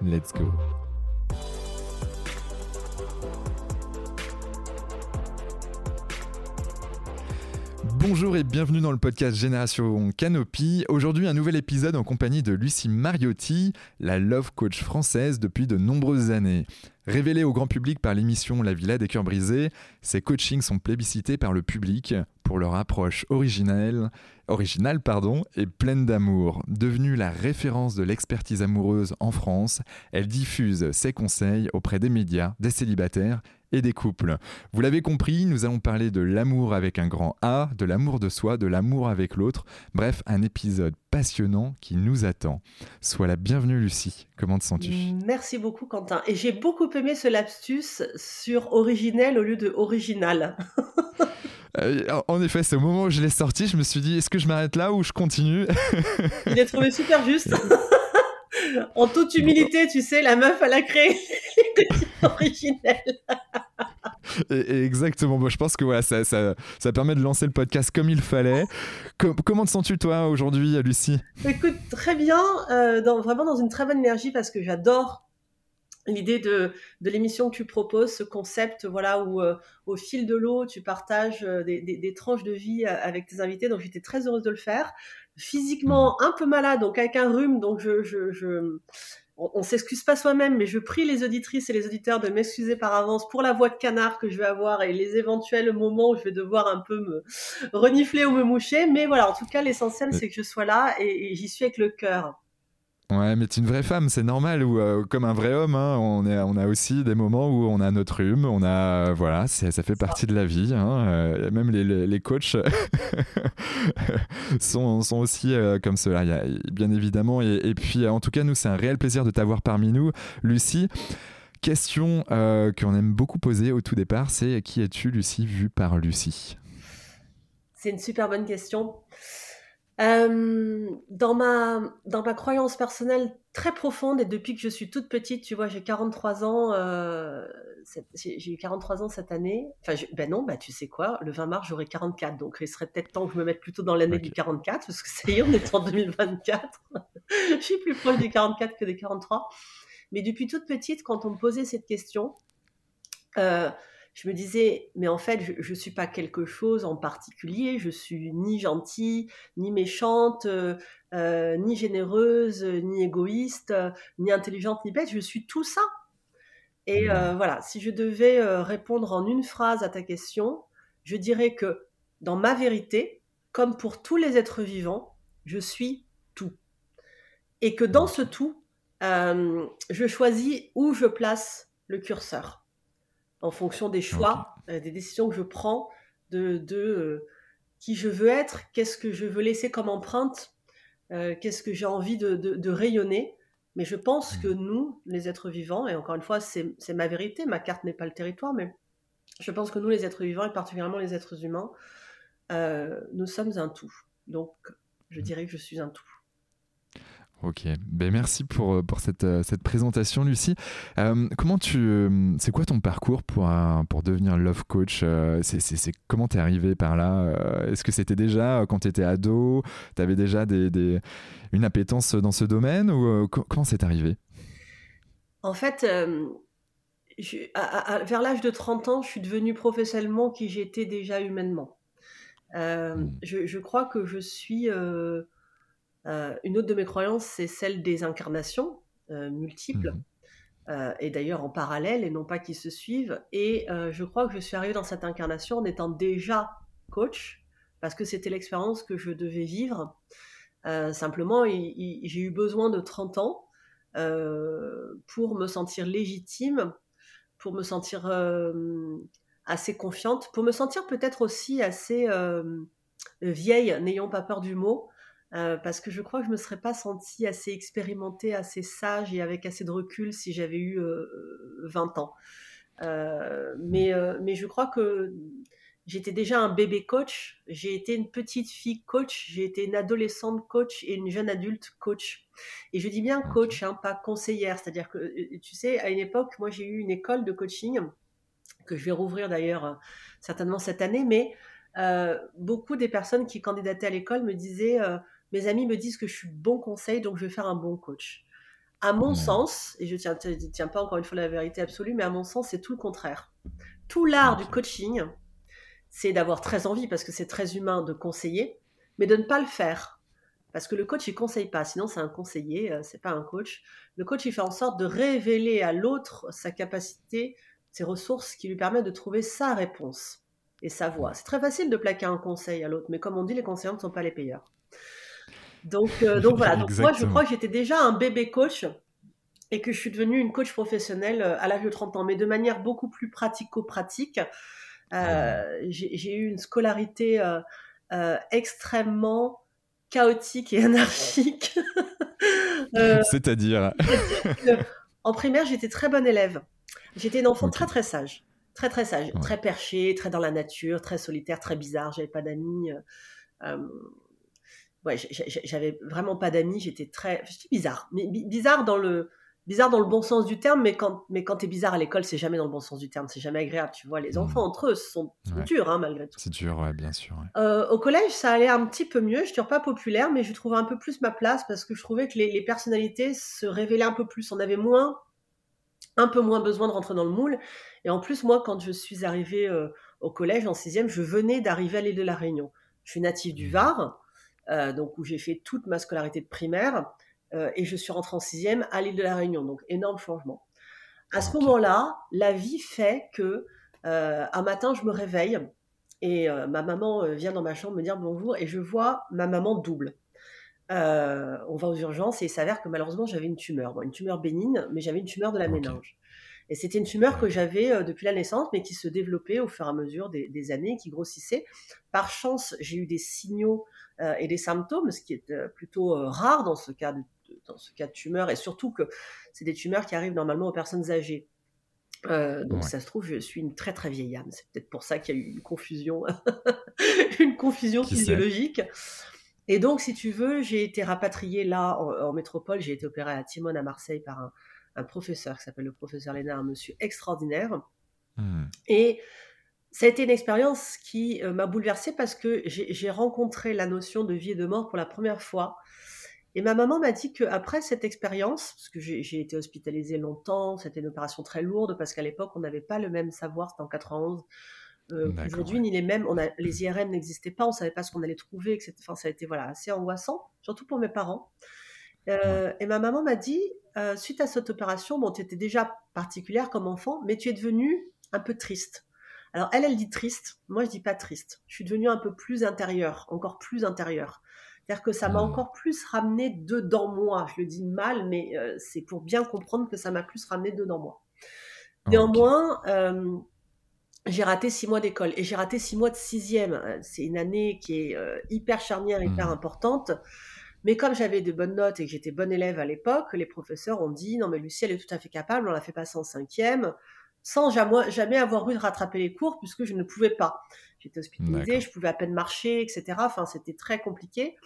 Let's go. Bonjour et bienvenue dans le podcast Génération Canopy. Aujourd'hui, un nouvel épisode en compagnie de Lucie Mariotti, la love coach française depuis de nombreuses années. Révélée au grand public par l'émission La Villa des Cœurs Brisés, ses coachings sont plébiscités par le public pour leur approche originelle, originale pardon, et pleine d'amour. Devenue la référence de l'expertise amoureuse en France, elle diffuse ses conseils auprès des médias, des célibataires et des couples. Vous l'avez compris, nous allons parler de l'amour avec un grand A, de l'amour de soi, de l'amour avec l'autre. Bref, un épisode passionnant qui nous attend. Sois la bienvenue Lucie. Comment te sens-tu? Merci beaucoup Quentin. Et j'ai beaucoup aimé ce lapsus sur originel au lieu de original. Euh, en effet, c'est au moment où je l'ai sorti, je me suis dit, est-ce que je m'arrête là ou je continue? Il est trouvé super juste. en toute humilité, tu sais, la meuf, elle a créé originel. et, exactement. Bon, je pense que voilà, ça, ça, ça, permet de lancer le podcast comme il fallait. comment te sens-tu, toi, aujourd'hui, Lucie? Écoute, très bien. Euh, dans, vraiment dans une très bonne énergie parce que j'adore l'idée de, de l'émission que tu proposes, ce concept, voilà, où euh, au fil de l'eau, tu partages euh, des, des, tranches de vie avec tes invités. Donc, j'étais très heureuse de le faire. Physiquement, mmh. un peu malade, donc avec un rhume, donc je, je, je on, s'excuse pas soi-même, mais je prie les auditrices et les auditeurs de m'excuser par avance pour la voix de canard que je vais avoir et les éventuels moments où je vais devoir un peu me renifler ou me moucher. Mais voilà, en tout cas, l'essentiel, c'est que je sois là et j'y suis avec le cœur. Ouais, mais tu es une vraie femme, c'est normal. Ou euh, comme un vrai homme, hein, on, est, on a aussi des moments où on a notre rhume, on a voilà, ça fait partie de la vie. Hein, euh, même les, les, coachs sont, sont, aussi euh, comme cela, y a, bien évidemment. Et, et, puis, en tout cas, nous, c'est un réel plaisir de t'avoir parmi nous, Lucie. Question qu'on aime beaucoup poser au tout départ, c'est qui es-tu, Lucie, vue par Lucie? C'est une super bonne question. Euh, dans, ma, dans ma croyance personnelle très profonde, et depuis que je suis toute petite, tu vois, j'ai 43 ans, euh, j'ai eu 43 ans cette année. Enfin, ben non, bah tu sais quoi, le 20 mars, j'aurai 44. Donc, il serait peut-être temps que je me mette plutôt dans l'année du 44, parce que ça y est, on est en 2024. je suis plus proche des 44 que des 43. Mais depuis toute petite, quand on me posait cette question, euh, je me disais, mais en fait, je ne suis pas quelque chose en particulier, je suis ni gentille, ni méchante, euh, euh, ni généreuse, ni égoïste, ni intelligente, ni bête, je suis tout ça. Et euh, voilà, si je devais répondre en une phrase à ta question, je dirais que dans ma vérité, comme pour tous les êtres vivants, je suis tout. Et que dans ce tout, je choisis où je place le curseur en fonction des choix, euh, des décisions que je prends, de, de euh, qui je veux être, qu'est-ce que je veux laisser comme empreinte, euh, qu'est-ce que j'ai envie de, de, rayonner. Mais je pense que mmh. nous, les êtres vivants, et encore une fois, c'est ma vérité, ma carte n'est pas le territoire, mais je pense que nous, les êtres vivants, et particulièrement les êtres humains, nous sommes un tout. Donc, je mmh. dirais que je suis un tout. Ok, ben merci pour, euh, pour cette, euh, cette présentation Lucie. Euh, comment tu, c'est quoi ton parcours pour, pour devenir love coach c'est, c'est, Comment t'es arrivé par là Est-ce que c'était déjà quand tu étais ado Tu avais déjà des, des, une appétence dans ce domaine ou comment c'est arrivé? En fait, vers l'âge de 30 ans, je suis devenue professionnellement qui j'étais déjà humainement. Hmm. Je, je, crois que je suis euh, une autre de mes croyances, c'est celle des incarnations euh, multiples. Mhm. et d'ailleurs en parallèle et non pas qu'ils se suivent. Et je crois que je suis arrivée dans cette incarnation en étant déjà coach, parce que c'était l'expérience que je devais vivre. simplement, j'ai eu besoin de 30 ans pour me sentir légitime, pour me sentir assez confiante, pour me sentir peut-être aussi assez vieille, n'ayons pas peur du mot, parce que je crois que je me serais pas sentie assez expérimentée, assez sage et avec assez de recul si j'avais eu 20 ans. mais, mais je crois que j'étais déjà un bébé coach, j'ai été une petite fille coach, j'ai été une adolescente coach et une jeune adulte coach. Et je dis bien coach, hein, pas conseillère, c'est-à-dire que, tu sais, à une époque, moi j'ai eu une école de coaching que je vais rouvrir d'ailleurs certainement cette année, mais beaucoup des personnes qui candidataient à l'école me disaient mes amis me disent que je suis bon conseil, donc je vais faire un bon coach. À mon sens, et je ne tiens, tiens, pas encore une fois la vérité absolue, mais à mon sens, c'est tout le contraire. Tout l'art du coaching, c'est d'avoir très envie, parce que c'est très humain de conseiller, mais de ne pas le faire. Parce que le coach, il conseille pas, sinon c'est un conseiller, euh, c'est pas un coach. Le coach, il fait en sorte de révéler à l'autre sa capacité, ses ressources qui lui permettent de trouver sa réponse et sa voix. C'est très facile de plaquer un conseil à l'autre, mais comme on dit, les conseillers ne sont pas les payeurs. Donc, euh, donc voilà, donc moi je crois que j'étais déjà un bébé coach et que je suis devenue une coach professionnelle euh, à l'âge de 30 ans, mais de manière beaucoup plus pratico-pratique. Euh, j'ai eu une scolarité extrêmement chaotique et anarchique. C'est-à-dire En primaire, j'étais très bonne élève. J'étais une enfant très très sage. Très très sage, très perché, très dans la nature, très solitaire, très bizarre. J'avais pas d'amis ouais, j'avais vraiment pas d'amis, j'étais très, j'étais bizarre, mais bizarre dans le, bizarre dans le bon sens du terme, mais quand, mais quand t'es bizarre à l'école, c'est jamais dans le bon sens du terme, c'est jamais agréable, tu vois. Les mmh. enfants entre eux sont, durs, hein, malgré tout. C'est dur, ouais, bien sûr. Euh, au collège, ça allait un petit peu mieux. Je ne pas populaire, mais je trouvais un peu plus ma place parce que je trouvais que les, personnalités se révélaient un peu plus. On avait moins, un peu moins besoin de rentrer dans le moule. Et en plus, moi, quand je suis arrivée euh, au collège en sixième, je venais d'arriver à l'île de la Réunion. Je suis native du mmh. Var. Euh, donc où j'ai fait toute ma scolarité de primaire, euh, et je suis rentrée en sixième à l'île de la Réunion, donc énorme changement. À ce moment-là, la vie fait que euh, un matin, je me réveille et ma maman vient dans ma chambre me dire bonjour et je vois ma maman double. on va aux urgences et il s'avère que malheureusement j'avais une tumeur, une tumeur bénigne, mais j'avais une tumeur de la méninge. Et c'était une tumeur que j'avais depuis la naissance, mais qui se développait au fur et à mesure des, des années, qui grossissait. Par chance, j'ai eu des signaux euh, et des symptômes, ce qui est euh, plutôt euh, rare dans ce cas de, dans ce cas de tumeur, et surtout que c'est des tumeurs qui arrivent normalement aux personnes âgées. donc ça se trouve, je suis une très très vieille âme. C'est peut-être pour ça qu'il y a eu une confusion, une confusion physiologique. Et donc, si tu veux, j'ai été rapatriée là en, métropole. J'ai été opérée à Timone à Marseille par un, un professeur qui s'appelle le professeur Lénard, un monsieur extraordinaire. Hmm. Et ça a été une expérience qui euh, m'a bouleversée parce que j'ai rencontré la notion de vie et de mort pour la première fois. Et ma maman m'a dit qu'après cette expérience, parce que j'ai été hospitalisée longtemps, c'était une opération très lourde parce qu'à l'époque on n'avait pas le même savoir, c'était en 91. Euh, Aujourd'hui, ni les mêmes, on a, les IRM n'existaient pas, on savait pas ce qu'on allait trouver, etc. Enfin, ça a été voilà assez angoissant, surtout pour mes parents. Euh, et ma maman m'a dit, euh, suite à cette opération, bon, tu étais déjà particulière comme enfant, mais tu es devenue un peu triste. Alors elle, elle dit triste. Moi, je dis pas triste. Je suis devenue un peu plus intérieure, encore plus intérieure. C'est-à-dire que ça m'a mmh. encore plus ramené dedans moi. Je le dis mal, mais euh, c'est pour bien comprendre que ça m'a plus ramené dedans moi. Néanmoins, euh, j'ai raté six mois d'école et j'ai raté six mois de sixième. C'est une année qui est hyper charnière, hyper mmh. importante. Mais comme j'avais de bonnes notes et que j'étais bonne élève à l'époque, les professeurs ont dit non mais Lucie elle est tout à fait capable, on l'a fait passer en cinquième sans jamais, avoir eu de rattraper les cours puisque je ne pouvais pas. J'étais hospitalisée, je pouvais à peine marcher, etc. Enfin, c'était très compliqué.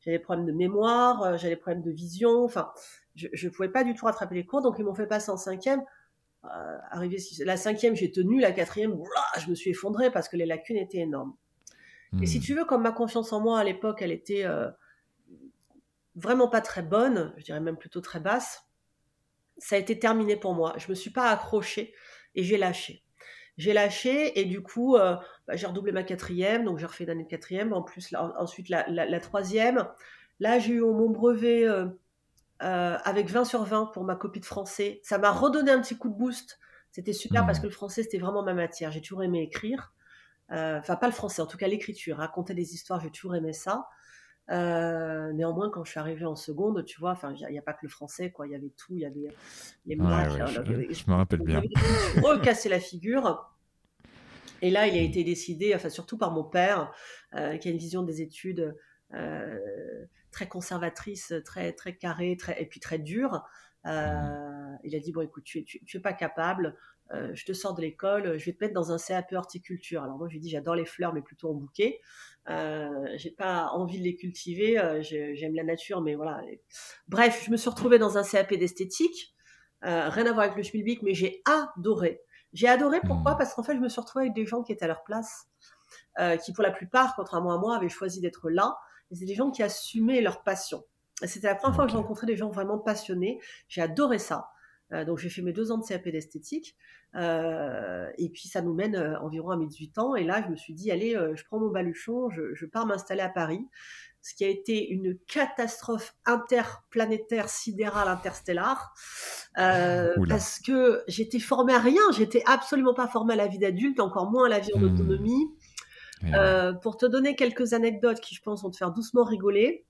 J'avais des problèmes de mémoire, euh, j'avais des problèmes de vision. Enfin, je ne pouvais pas du tout rattraper les cours, donc ils m'ont fait passer en cinquième. Euh, arrivé, la cinquième, j'ai tenu. La quatrième, je me suis effondrée parce que les lacunes étaient énormes. Et si hmm. tu veux, comme ma confiance en moi à l'époque, elle était euh, vraiment pas très bonne, je dirais même plutôt très basse, ça a été terminé pour moi. Je me suis pas accrochée et j'ai lâché. J'ai lâché et du coup, euh, bah, j'ai redoublé ma quatrième, donc j'ai refait une année de quatrième. En plus, ensuite la, troisième. Là, j'ai eu mon brevet euh, avec 20 sur 20 pour ma copie de français. Ça m'a redonné un petit coup de boost. C'était super parce mmh. que le français, c'était vraiment ma matière. J'ai toujours aimé écrire. Enfin, pas le français, en tout cas l'écriture. Raconter des histoires, j'ai toujours aimé ça. Euh, néanmoins, quand je suis arrivée en seconde, tu vois, enfin, il n'y a, pas que le français, quoi. Il y avait tout, il y avait les maths. je, me rappelle bien. Recasser la figure. Et là, il a été décidé, enfin, surtout par mon père, euh, qui a une vision des études euh, très conservatrice, très, très carrée, très, et puis très dure. Mmh. il a dit bon, écoute, tu, tu, tu es pas capable. Je te sors de l'école, je vais te mettre dans un CAP horticulture. Alors moi, je lui dis, j'adore les fleurs, mais plutôt en bouquet. Euh, j'ai pas envie de les cultiver. Euh, j'aime la nature, mais voilà. Bref, je me suis retrouvée dans un CAP d'esthétique. Euh, rien à voir avec le schmilblick, mais j'ai adoré. J'ai adoré pourquoi? Mmh. Parce qu'en fait, je me suis retrouvée avec des gens qui étaient à leur place, qui pour la plupart, contrairement à moi, avaient choisi d'être là. C'est des gens qui assumaient leur passion. C'était la première fois que j'ai rencontré des gens vraiment passionnés. J'ai adoré ça. Euh, donc j'ai fait mes deux ans de CAP d'esthétique. Euh, et puis ça nous mène euh, environ à mes 18 ans. Et là, je me suis dit, allez, je prends mon baluchon, je, pars m'installer à Paris. Ce qui a été une catastrophe interplanétaire, sidérale, interstellare. parce que j'étais formée à rien. J'étais absolument pas formée à la vie d'adulte, encore moins à la vie en mmh. autonomie. pour te donner quelques anecdotes qui, je pense, vont te faire doucement rigoler.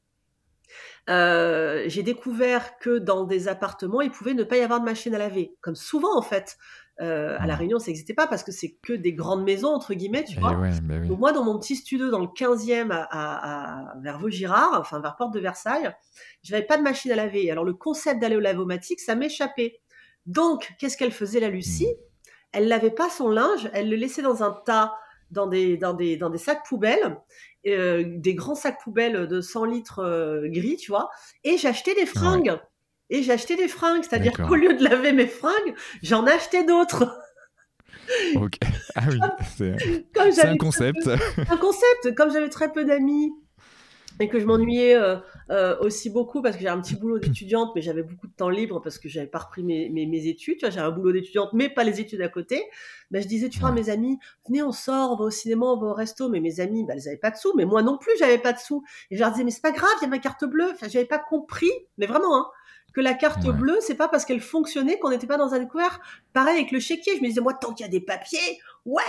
Euh, j'ai découvert que dans des appartements, il pouvait ne pas y avoir de machine à laver, comme souvent en fait. Euh, à la mmh. Réunion, ça n'existait pas parce que c'est que des grandes maisons entre guillemets, tu vois. Bah Donc moi, dans mon petit studio dans le 15e à, vers Vaugirard, enfin vers Porte de Versailles, je n'avais pas de machine à laver. Alors le concept d'aller au lavomatique, ça m'échappait. Donc, qu'est-ce qu'elle faisait la Lucie? Mmh. Elle lavait pas son linge, elle le laissait dans un tas, dans des, dans des, dans des sacs poubelles. Euh, des grands sacs poubelles de 100 litres euh, gris, tu vois, et j'achetais des fringues. Et j'achetais des fringues, c'est-à-dire qu'au lieu de laver mes fringues, j'en achetais d'autres. ok. Ah oui, c'est un concept. un concept. Comme j'avais très peu d'amis et que je m'ennuyais euh, euh, aussi beaucoup parce que j'ai un petit boulot d'étudiante, mais j'avais beaucoup de temps libre parce que j'avais pas repris mes, mes, études. Tu vois, j'ai un boulot d'étudiante, mais pas les études à côté. Ben, je disais, tu vois, mes amis, venez, on sort, on va au cinéma, on va au resto. Mais mes amis, ben, elles avaient pas de sous, mais moi non plus, j'avais pas de sous. Et je leur disais, mais c'est pas grave, il y a ma carte bleue. Enfin, j'avais pas compris, mais vraiment, hein, que la carte bleue, c'est pas parce qu'elle fonctionnait qu'on n'était pas dans un découvert. Pareil avec le chéquier, je me disais, moi, tant qu'il y a des papiers, ouais,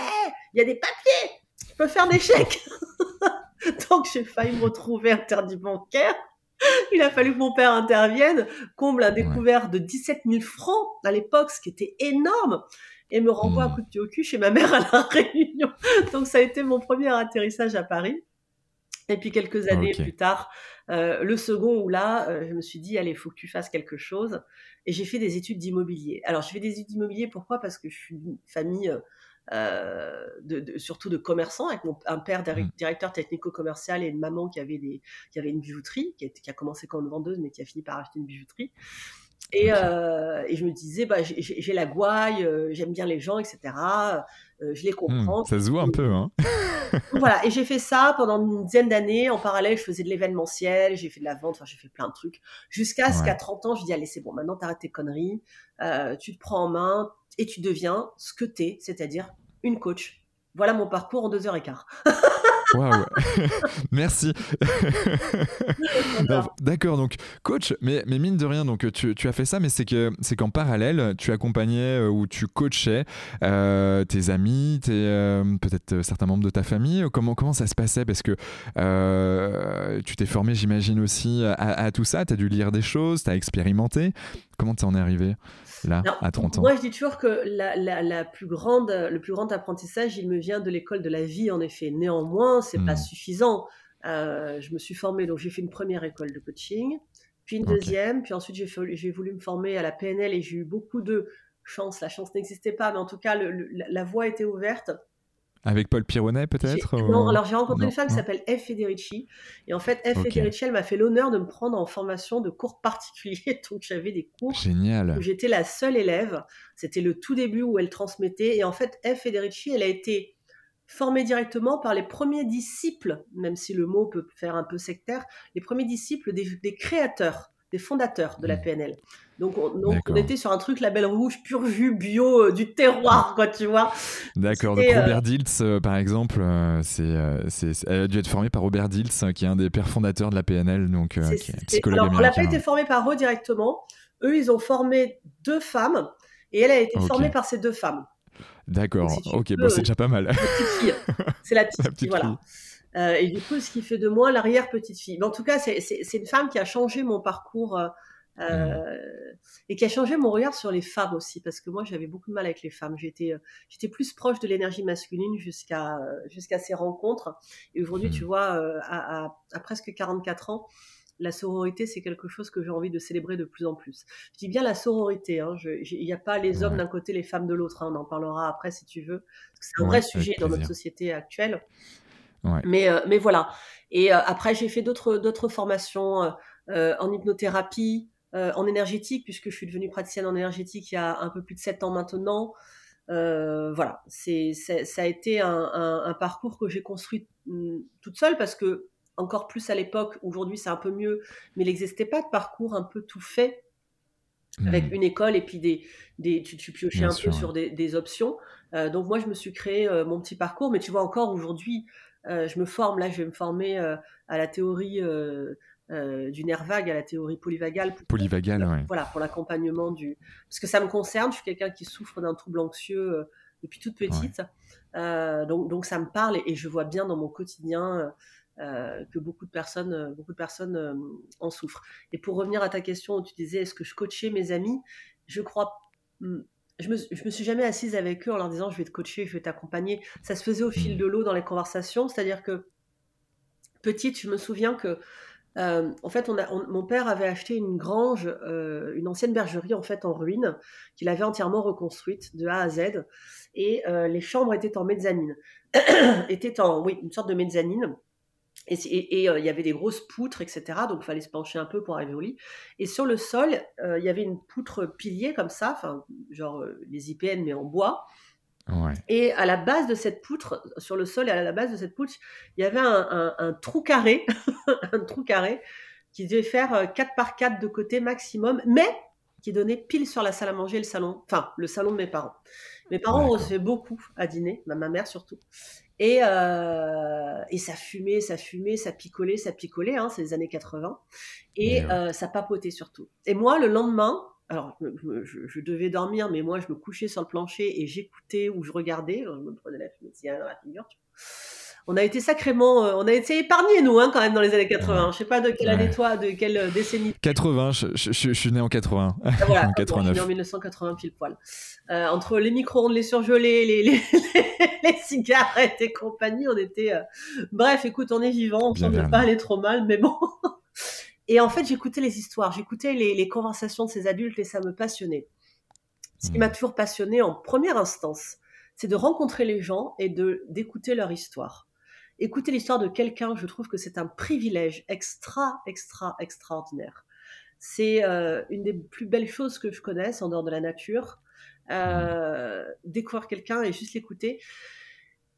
il y a des papiers, je peux faire des chèques. Donc j'ai failli me retrouver interdit bancaire. Il a fallu que mon père intervienne, comble un découvert de 17 000 francs à l'époque, ce qui était énorme, et me renvoie un mmh. coup de pied au cul chez ma mère à la Réunion. Donc ça a été mon premier atterrissage à Paris. Et puis quelques années plus tard, euh, le second où là, euh, je me suis dit, allez, il faut que tu fasses quelque chose. Et j'ai fait des études d'immobilier. Alors, je fais des études d'immobilier, pourquoi? Parce que je suis une famille euh, de, surtout de commerçants, avec mon, un père mmh. directeur technico-commercial et une maman qui avait, des, qui avait une bijouterie, qui a, commencé comme vendeuse, mais qui a fini par acheter une bijouterie. Et, euh, et je me disais, bah, j'ai la gouaille, euh, j'aime bien les gens, etc. je les mmh, comprends. ça se voit un peu, hein Voilà, et j'ai fait ça pendant une dizaine d'années. En parallèle, je faisais de l'événementiel, j'ai fait de la vente, enfin, j'ai fait plein de trucs. Jusqu'à ce qu'à 30 ans, je dis, allez, c'est bon, maintenant, t'arrêtes tes conneries, tu te prends en main et tu deviens ce que t'es, c'est-à-dire une coach. Voilà mon parcours en deux heures et quart. Waouh, merci. D'accord, donc coach, mais, mais mine de rien, donc tu, tu as fait ça, mais c'est que c'est qu'en parallèle, tu accompagnais euh, ou tu coachais euh, tes amis, tes euh, peut-être certains membres de ta famille. Comment comment ça se passait? Parce que tu t'es formé, j'imagine aussi à, à, tout ça. Tu as dû lire des choses, tu as expérimenté. Comment tu en es arrivé? Là, à 30 ans Moi, je dis toujours que la, plus grande, le plus grand apprentissage, il me vient de l'école de la vie, en effet. Néanmoins, c'est pas hmm. suffisant. Euh, je me suis formée, donc j'ai fait une première école de coaching, puis une deuxième, puis ensuite j'ai voulu me former à la PNL et j'ai eu beaucoup de chance. La chance n'existait pas, mais en tout cas, la voie était ouverte. Avec Paul Pironnet, peut-être Non, alors j'ai rencontré une femme qui s'appelle F. Federici. Et en fait, F. Federici, elle m'a fait l'honneur de me prendre en formation de cours particuliers. Donc j'avais des cours Génial. où j'étais la seule élève. C'était le tout début où elle transmettait. Et en fait, F. Federici, elle a été formée directement par les premiers disciples, même si le mot peut faire un peu sectaire, les premiers disciples des, créateurs des fondateurs de la mmh. PNL. Donc on, était sur un truc label rouge, pur jus, bio, euh, du terroir, quoi, tu vois. D'accord. Donc Robert euh, Diltz, euh, par exemple, c'est, c'est, elle a dû être formée par Robert Diltz, qui est un des pères fondateurs de la PNL, donc qui est psychologue alors, On n'a pas été formé par eux directement. Eux, ils ont formé deux femmes, et elle a été formée par ces deux femmes. D'accord. ok, bon, c'est déjà pas mal. C'est la petite fille. voilà. Et du coup, ce qui fait de moi l'arrière petite fille. Mais en tout cas, c'est une femme qui a changé mon parcours euh, et qui a changé mon regard sur les femmes aussi, parce que moi j'avais beaucoup de mal avec les femmes. J'étais, euh, j'étais plus proche de l'énergie masculine jusqu'à euh, jusqu'à ces rencontres. Et aujourd'hui, tu mmh. vois, à, à, presque 44 ans, la sororité, c'est quelque chose que j'ai envie de célébrer de plus en plus. Je dis bien la sororité, hein, il n'y a pas les hommes d'un côté, les femmes de l'autre, hein, on en parlera après si tu veux, c'est un vrai sujet dans notre société actuelle. Mais, mais voilà. Et après, j'ai fait d'autres, d'autres formations en hypnothérapie, euh, en énergétique, puisque je suis devenue praticienne en énergétique il y a un peu plus de 7 ans maintenant. Euh, voilà, c'est, ça a été un, parcours que j'ai construit mm, toute seule parce que, encore plus à l'époque, aujourd'hui c'est un peu mieux, mais il n'existait pas de parcours un peu tout fait avec mmh. une école et puis des, des tu, tu piochais un peu sur des, options. Euh, donc moi, je me suis créé mon petit parcours, mais tu vois encore aujourd'hui, je me forme, là, je vais me former à la théorie euh, du nerf vague à la théorie polyvagale. Pour, polyvagale, oui. Voilà, pour l'accompagnement du. Parce que ça me concerne, je suis quelqu'un qui souffre d'un trouble anxieux euh, depuis toute petite. Euh, donc, donc ça me parle et, je vois bien dans mon quotidien que beaucoup de personnes, beaucoup de personnes en souffrent. Et pour revenir à ta question où tu disais est-ce que je coachais mes amis, je crois. Je me, je me suis jamais assise avec eux en leur disant je vais te coacher, je vais t'accompagner. Ça se faisait au fil hmm. de l'eau dans les conversations, c'est-à-dire que petite, je me souviens que euh, en fait, mon père avait acheté une grange, euh, une ancienne bergerie en fait en ruine, qu'il avait entièrement reconstruite de A à Z, et euh, les chambres étaient en mezzanine, étaient en oui une sorte de mezzanine, et il y avait des grosses poutres, etc. Donc il fallait se pencher un peu pour arriver au lit. Et sur le sol, il y avait une poutre pilier comme ça, enfin genre les IPN mais en bois. Et à la base de cette poutre, sur le sol et à la base de cette poutre, il y avait un, trou carré, un trou carré qui devait faire 4 euh, par 4 de côté maximum, mais qui donnait pile sur la salle à manger et le salon, enfin le salon de mes parents. Mes parents fait beaucoup à dîner, ma, mère surtout. Et, euh, et ça fumait, ça fumait, ça picolait, ça picolait, hein, c'est les années 80. Et euh, ça papotait surtout. Et moi, le lendemain, alors je, devais dormir, mais moi je me couchais sur le plancher et j'écoutais ou je regardais, je me prenais la fumée dans la figure. On a été sacrément, euh, on a été épargnés nous hein, quand même dans les années 80. Je sais pas de quelle année toi, de quelle euh, décennie. 80, je, suis né en 80. Ah, voilà, en 89. en 1980 pile poil. Euh, entre les micro-ondes, les surgelés, les, les, cigarettes et compagnie, on était. Bref, écoute, on est vivant, on semble pas aller trop mal, mais bon. Et en fait, j'écoutais les histoires, j'écoutais les, conversations de ces adultes et ça me passionnait. Ce qui m'a mmh. toujours passionné en première instance, c'est de rencontrer les gens et de d'écouter leur histoire. Écouter l'histoire de quelqu'un, je trouve que c'est un privilège extra, extra, extraordinaire. C'est euh, une des plus belles choses que je connaisse en dehors de la nature. Euh, découvrir quelqu'un et juste l'écouter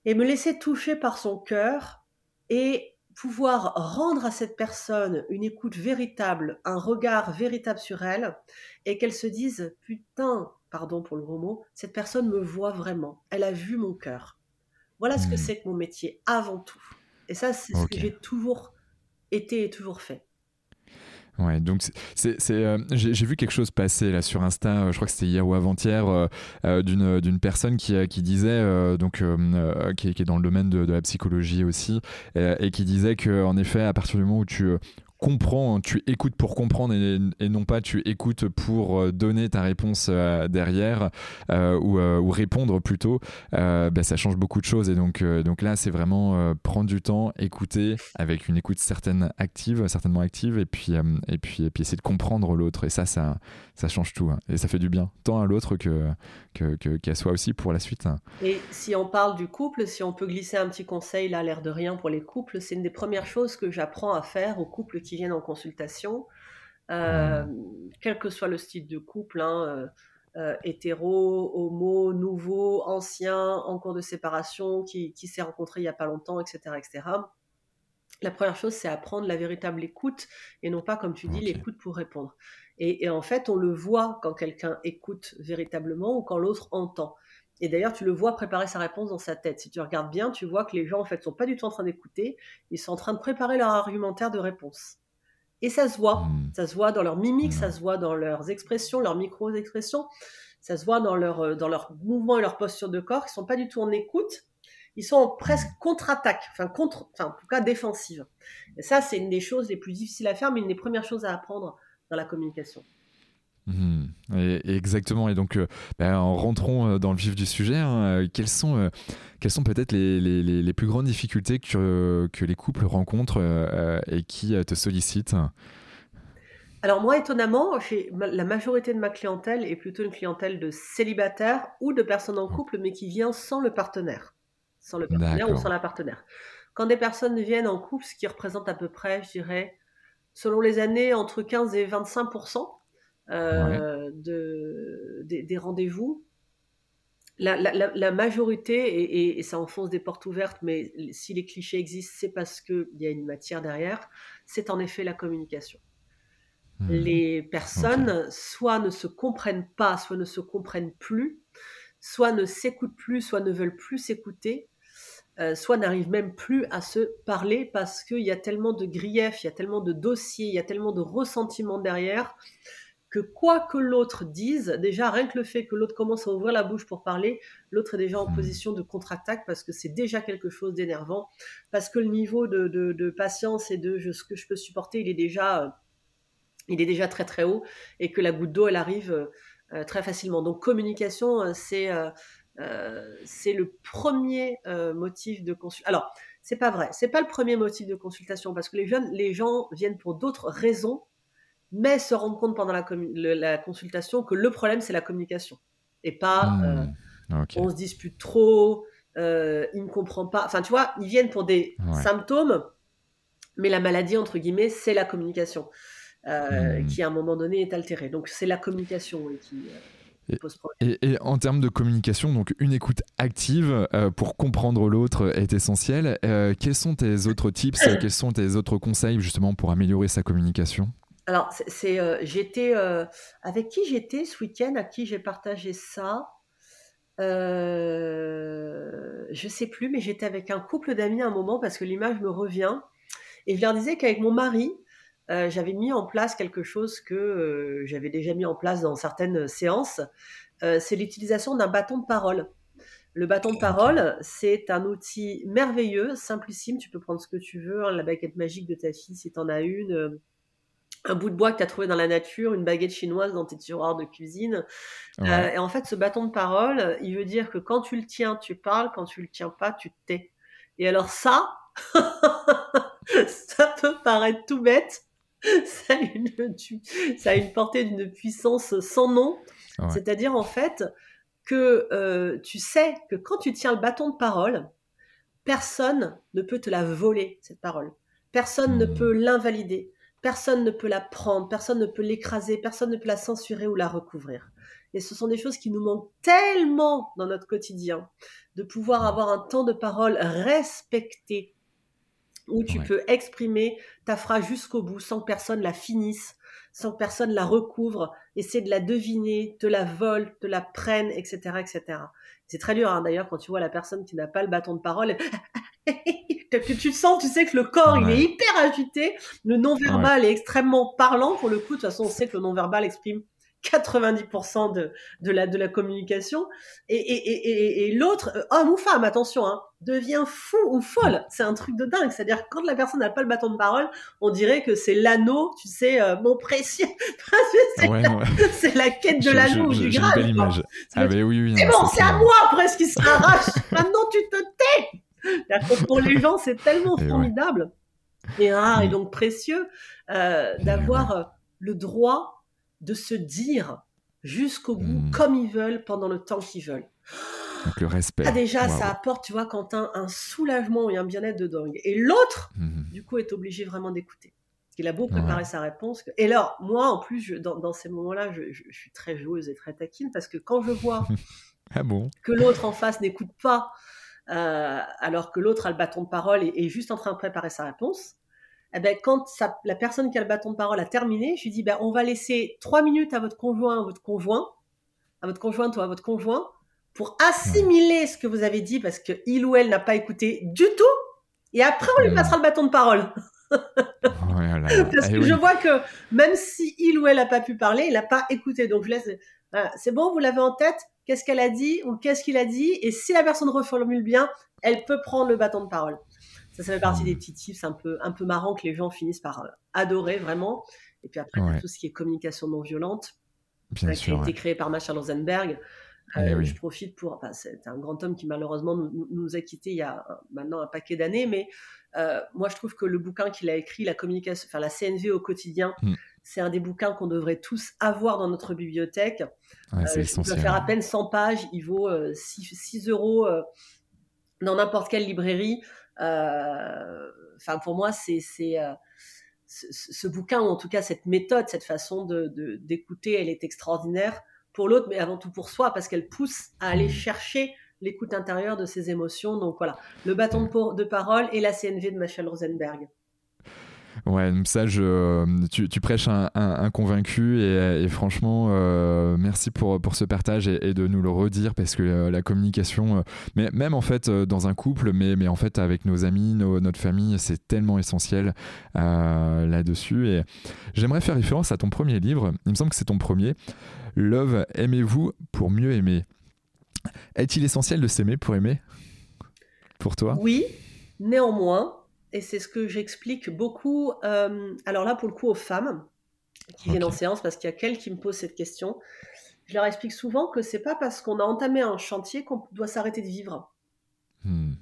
et me laisser toucher par son cœur et pouvoir rendre à cette personne une écoute véritable, un regard véritable sur elle, et qu'elle se dise putain, pardon pour le gros mot, cette personne me voit vraiment, elle a vu mon cœur. Voilà ce que hmm. c'est que mon métier avant tout. Et ça, c'est ce que j'ai toujours été et toujours fait. Ouais, donc c'est, euh, j'ai, vu quelque chose passer là sur Insta, euh, je crois que c'était hier ou avant-hier, euh, d'une, d'une personne qui, qui disait, donc, qui, est dans le domaine de, de la psychologie aussi, et qui disait que en effet, à partir du moment où tu comprends, tu écoutes pour comprendre et, non pas tu écoutes pour euh, donner ta réponse euh, derrière euh, ou, répondre plutôt, bah, ça change beaucoup de choses. Et donc, donc là, c'est vraiment prendre du temps, écouter avec une écoute certaine active, certainement active, et puis, et puis, et puis essayer de comprendre l'autre. Et ça, ça, ça change tout. Hein. Et ça fait du bien, tant à l'autre que, qu'à que, soi aussi pour la suite. Et si on parle du couple, si on peut glisser un petit conseil, là, l'air de rien pour les couples, c'est une des premières choses que j'apprends à faire aux couples qui viennent en consultation, euh, quel que soit le style de couple, hein, euh, euh, hétéro, homo, nouveau, ancien, en cours de séparation, qui, s'est rencontré il n'y a pas longtemps, etc., etc. La première chose, c'est apprendre la véritable écoute et non pas, comme tu dis, l'écoute pour répondre. Et, en fait, on le voit quand quelqu'un écoute véritablement ou quand l'autre entend. Et d'ailleurs, tu le vois préparer sa réponse dans sa tête. Si tu regardes bien, tu vois que les gens, en fait, sont pas du tout en train d'écouter. Ils sont en train de préparer leur argumentaire de réponse. Et ça se voit. Hmm. Ça se voit dans leur mimique, ça hmm. se voit dans leurs expressions, leurs micro-expressions. Ça se voit dans leur, euh, dans leur mouvement et leur posture de corps. Ils sont pas du tout en écoute. Ils sont presque contre-attaque, enfin, contre, enfin, en tout cas défensive. Et ça, c'est une des choses les plus difficiles à faire, mais une des premières choses à apprendre dans la communication. Hmm. exactement. Et donc, euh, ben, en rentrons euh, dans le vif du sujet, hein, quelles sont, quelles sont peut-être les, les, les, plus grandes difficultés que, que les couples rencontrent et qui te sollicitent? Alors moi, étonnamment, la majorité de ma clientèle est plutôt une clientèle de célibataires ou de personnes en couple, mais qui vient sans le partenaire, sans le partenaire ou sans la partenaire. Quand des personnes viennent en couple, ce qui représente à peu près, je dirais, selon les années, entre 15 et 25 euh, de, des, rendez-vous, la, majorité, et, ça enfonce des portes ouvertes, mais si les clichés existent, c'est parce qu'il y a une matière derrière, c'est en effet la communication. Mmh. Les personnes soit ne se comprennent pas, soit ne se comprennent plus, soit ne s'écoutent plus, soit ne veulent plus s'écouter, euh, soit n'arrivent même plus à se parler parce qu'il y a tellement de griefs, il y a tellement de dossiers, il y a tellement de ressentiments derrière que quoi que l'autre dise, déjà rien que le fait que l'autre commence à ouvrir la bouche pour parler, l'autre est déjà en mmh. position de contre-attaque parce que c'est déjà quelque chose d'énervant, parce que le niveau de, patience et de ce que je peux supporter, il est déjà euh, il est déjà très très haut et que la goutte d'eau, elle arrive euh, euh, très facilement. Donc communication, euh, c'est c'est le premier motif de consultation. Alors, c'est pas vrai, c'est pas le premier motif de consultation parce que les jeunes, les gens viennent pour d'autres raisons, mais se rendent compte pendant la, la consultation que le problème c'est la communication et pas mmh. on se dispute trop, il ne comprend pas. Enfin, tu vois, ils viennent pour des symptômes, mais la maladie entre guillemets c'est la communication. Euh, hmm. qui à un moment donné est altérée. Donc c'est la communication qui euh, pose problème. Et, en termes de communication, donc une écoute active euh, pour comprendre l'autre est essentielle. quels sont tes autres tips, quels sont tes autres conseils justement pour améliorer sa communication? Alors, c'est, j'étais avec qui j'étais ce week-end, à qui j'ai partagé ça. Euh, je sais plus, mais j'étais avec un couple d'amis à un moment parce que l'image me revient. Et je leur disais qu'avec mon mari, euh, j'avais mis en place quelque chose que euh, j'avais déjà mis en place dans certaines séances. Euh, c'est l'utilisation d'un bâton de parole. Le bâton de parole, c'est un outil merveilleux, simplissime. Tu peux prendre ce que tu veux, hein, la baguette magique de ta fille si tu en as une, un bout de bois que tu as trouvé dans la nature, une baguette chinoise dans tes tiroirs de cuisine. et en fait, ce bâton de parole, il veut dire que quand tu le tiens, tu parles, quand tu le tiens pas, tu te tais. Et alors ça, ça peut paraître tout bête, ça, a une, ça a une portée d'une puissance sans nom. C'est-à-dire en fait que euh, tu sais que quand tu tiens le bâton de parole, personne ne peut te la voler, cette parole. Personne ne hmm. peut l'invalider. Personne ne peut la prendre, personne ne peut l'écraser, personne ne peut la censurer ou la recouvrir. Et ce sont des choses qui nous manquent tellement dans notre quotidien, de pouvoir avoir un temps de parole respecté, où tu peux exprimer ta phrase jusqu'au bout sans que personne la finisse, sans que personne la recouvre, essayer de la deviner, te la vole, te la prenne, etc. etc. C'est très dur hein, d'ailleurs quand tu vois la personne qui n'a pas le bâton de parole. que tu sens, tu sais que le corps il est hyper agité, le non-verbal est extrêmement parlant. Pour le coup, de toute façon, on sait que le non-verbal exprime 90% de, de, la, de la communication. Et, et, et, et l'autre, euh, homme ou femme, attention, hein, devient fou ou folle. C'est un truc de dingue. C'est-à-dire quand la personne n'a pas le bâton de parole, on dirait que c'est l'anneau, tu sais, euh, mon précieux. c'est la, quête de l'anneau du Graal. Ah, oui, oui, c'est bon, c'est à moi presque qui s'arrache. Maintenant, tu te tais. Pour les gens, c'est tellement formidable et rare et donc précieux euh, d'avoir le droit de se dire jusqu'au bout hmm. comme ils veulent pendant le temps qu'ils veulent. Donc le respect. Ah, déjà, ça apporte, tu vois, Quentin, un soulagement et un bien-être de dingue. Et l'autre, hmm. du coup, est obligé vraiment d'écouter. Parce qu'il a beau préparer sa réponse. Et alors, moi, en plus, dans, ces moments-là, je, suis très joueuse et très taquine parce que quand je vois ah bon? que l'autre en face n'écoute pas, alors que l'autre a le bâton de parole et est juste en train de préparer sa réponse. Eh ben, quand la personne qui a le bâton de parole a terminé, je lui dis ben, on va laisser trois minutes à votre conjoint, à votre conjoint, à votre conjointe ou à votre conjoint, pour assimiler ce que vous avez dit parce que il ou elle n'a pas écouté du tout. Et après, on lui hmm. passera le bâton de parole. parce eh que je vois que même si il ou elle n'a pas pu parler, il n'a pas écouté. Donc je laisse. c'est bon, vous l'avez en tête? Qu'est-ce qu'elle a dit ou qu'est-ce qu'il a dit Et si la personne reformule bien, elle peut prendre le bâton de parole. Ça, ça fait partie des petits tips un peu, un peu marrants que les gens finissent par euh, adorer vraiment. Et puis après, tout ce qui est communication non violente, Bien euh, qui a été créé par Marshall Rosenberg. Eh euh, je profite pour. Enfin, c'est un grand homme qui malheureusement nous, a quittés il y a maintenant un paquet d'années, mais moi je trouve que le bouquin qu'il a écrit, la communication, enfin la CNV au quotidien, hmm. C'est un des bouquins qu'on devrait tous avoir dans notre bibliothèque. Ouais, euh, il peut faire à peine 100 pages, il vaut 6, 6, euros dans n'importe quelle librairie. Enfin, pour moi, c'est ce, bouquin, ou en tout cas cette méthode, cette façon d'écouter, de, elle est extraordinaire pour l'autre, mais avant tout pour soi, parce qu'elle pousse à aller chercher l'écoute intérieure de ses émotions. Donc voilà, le bâton de, de parole et la CNV de Michel Rosenberg. Ouais, ça, je, tu, prêches un, convaincu et, franchement, euh, merci pour, ce partage et, de nous le redire parce que euh, la communication, euh, même en fait dans un couple, mais en fait avec nos amis, notre famille, c'est tellement essentiel là-dessus. Et j'aimerais faire référence à ton premier livre, il me semble que c'est ton premier, Love, aimez-vous pour mieux aimer? Est-il essentiel de s'aimer pour aimer? Pour toi? Oui, néanmoins et c'est ce que j'explique beaucoup, euh, alors là pour le coup aux femmes qui viennent en séance, parce qu'il y a quelques qui me posent cette question. Je leur explique souvent que c'est pas parce qu'on a entamé un chantier qu'on doit s'arrêter de vivre. Hmm.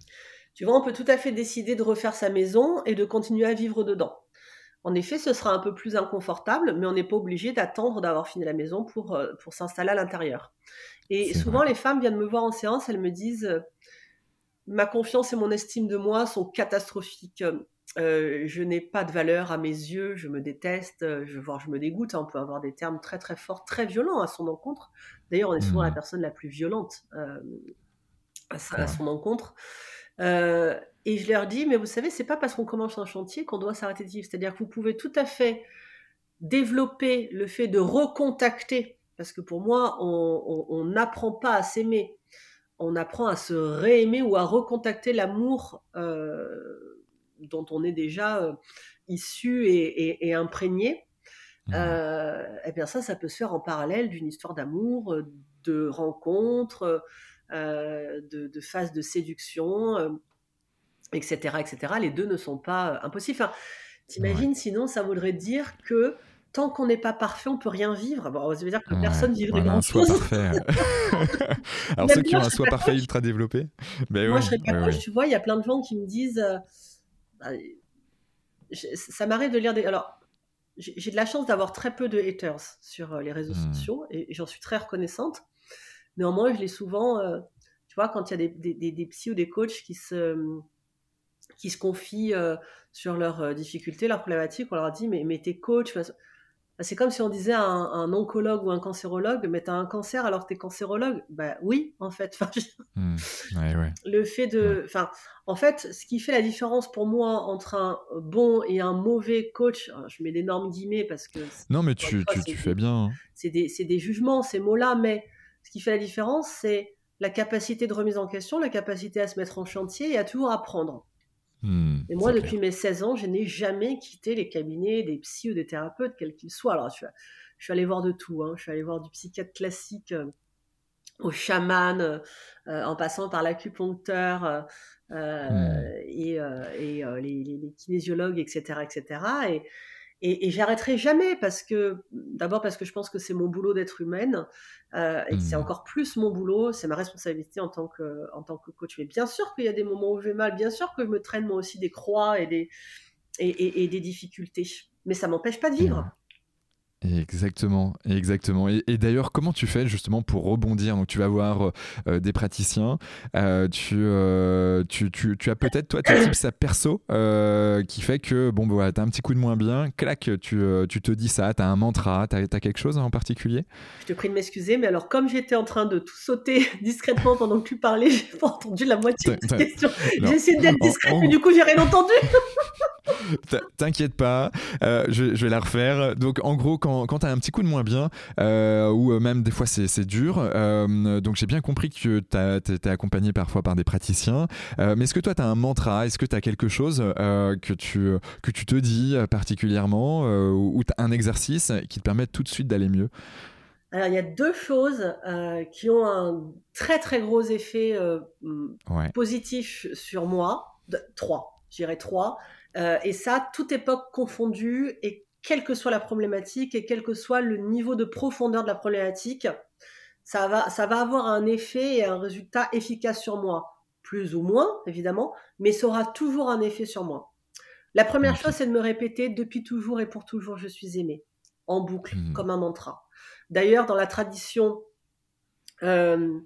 Tu vois, on peut tout à fait décider de refaire sa maison et de continuer à vivre dedans. En effet, ce sera un peu plus inconfortable, mais on n'est pas obligé d'attendre d'avoir fini la maison pour, euh, pour s'installer à l'intérieur. Et souvent, les femmes viennent me voir en séance, elles me disent ma confiance et mon estime de moi sont catastrophiques. Euh, je n'ai pas de valeur à mes yeux, je me déteste, je, vois, je me dégoûte. On peut avoir des termes très très forts, très violents à son encontre. D'ailleurs, on est souvent la mmh. personne la plus violente euh, à, son encontre. Euh, et je leur dis, mais vous savez, c'est pas parce qu'on commence un chantier qu'on doit s'arrêter de vivre. C'est-à-dire que vous pouvez tout à fait développer le fait de recontacter, parce que pour moi, on n'apprend pas à s'aimer on apprend à se réaimer ou à recontacter l'amour euh, dont on est déjà euh, issu et, imprégné. Mmh. Euh, eh bien ça, ça peut se faire en parallèle d'une histoire d'amour, de rencontre, de, de phase de séduction, etc., etc. Les deux ne sont pas impossibles. Enfin, T'imagines, sinon, ça voudrait dire que tant qu'on n'est pas parfait, on peut rien vivre. Bon, ça veut dire que personne vivrait grand chose. Parfait. Alors ceux qui ont un soi parfait ultra développé, ben moi je serais pas Tu vois, il y a plein de gens qui me disent, euh, bah, ça m'arrive de lire des. Alors j'ai de la chance d'avoir très peu de haters sur euh, les réseaux hmm. sociaux et, j'en suis très reconnaissante. Néanmoins, je l'ai souvent, euh, tu vois, quand il y a des, des, des, psy ou des coachs qui se qui se confient sur leurs difficultés, leurs problématiques, on leur dit mais, mais t'es coach, c'est comme si on disait à un, oncologue ou un cancérologue, mais tu as un cancer alors que tu es cancérologue? Bah oui, en fait. Mmh. Le fait de. Enfin, en fait, ce qui fait la différence pour moi entre un bon et un mauvais coach, je mets d'énormes guillemets parce que. Non, mais tu, tu, fais bien. Hein. C'est des, des, jugements, ces mots-là, mais ce qui fait la différence, c'est la capacité de remise en question, la capacité à se mettre en chantier et à toujours apprendre. Hmm, et moi, depuis mes 16 ans, je n'ai jamais quitté les cabinets des psy ou des thérapeutes, quels qu'ils soient. Alors, je, suis allée voir de tout. Hein. Je suis allée voir du psychiatre classique euh, au chaman, euh, en passant par l'acupuncteur euh, hmm. et, les, les, kinésiologues, etc. etc. Et, et, j'arrêterai jamais parce que, d'abord parce que je pense que c'est mon boulot d'être humaine euh, et c'est mmh. encore plus mon boulot, c'est ma responsabilité en tant que, en tant que coach. Mais bien sûr qu'il y a des moments où je vais mal, bien sûr que je me traîne moi aussi des croix et des, et, et des difficultés, mais ça m'empêche pas de vivre. Exactement, exactement. Et, d'ailleurs, comment tu fais justement pour rebondir? Donc, tu vas voir euh, des praticiens. Euh, euh, tu, tu, tu, as peut-être toi tes tips à perso qui fait que bon, bah, voilà, t'as un petit coup de moins bien, clac, tu, tu te dis ça. T'as un mantra, t'as as quelque chose en particulier? Je te prie de m'excuser, mais alors comme j'étais en train de tout sauter discrètement pendant que tu parlais, j'ai pas entendu la moitié de ta question. J'ai essayé d'être discrète, mais du coup, j'ai rien entendu. T'inquiète pas, je, je, vais la refaire. Donc, en gros, quand quand, tu as un petit coup de moins bien, euh, ou euh, même des fois c'est dur. Euh, donc j'ai bien compris que tu es accompagné parfois par des praticiens. mais est-ce que toi tu as un mantra? Est-ce que tu as quelque chose que, tu, que tu te dis particulièrement ou, tu as un exercice qui te permet tout de suite d'aller mieux? Alors, il y a deux choses qui ont un très très gros effet positif sur moi. trois, je dirais trois. et ça, toute époque confondue et quelle que soit la problématique et quel que soit le niveau de profondeur de la problématique, ça va, ça va avoir un effet et un résultat efficace sur moi. Plus ou moins, évidemment, mais ça aura toujours un effet sur moi. La première chose, c'est de me répéter depuis toujours et pour toujours, je suis aimé, en boucle, mmh. comme un mantra. D'ailleurs, dans la tradition, euh,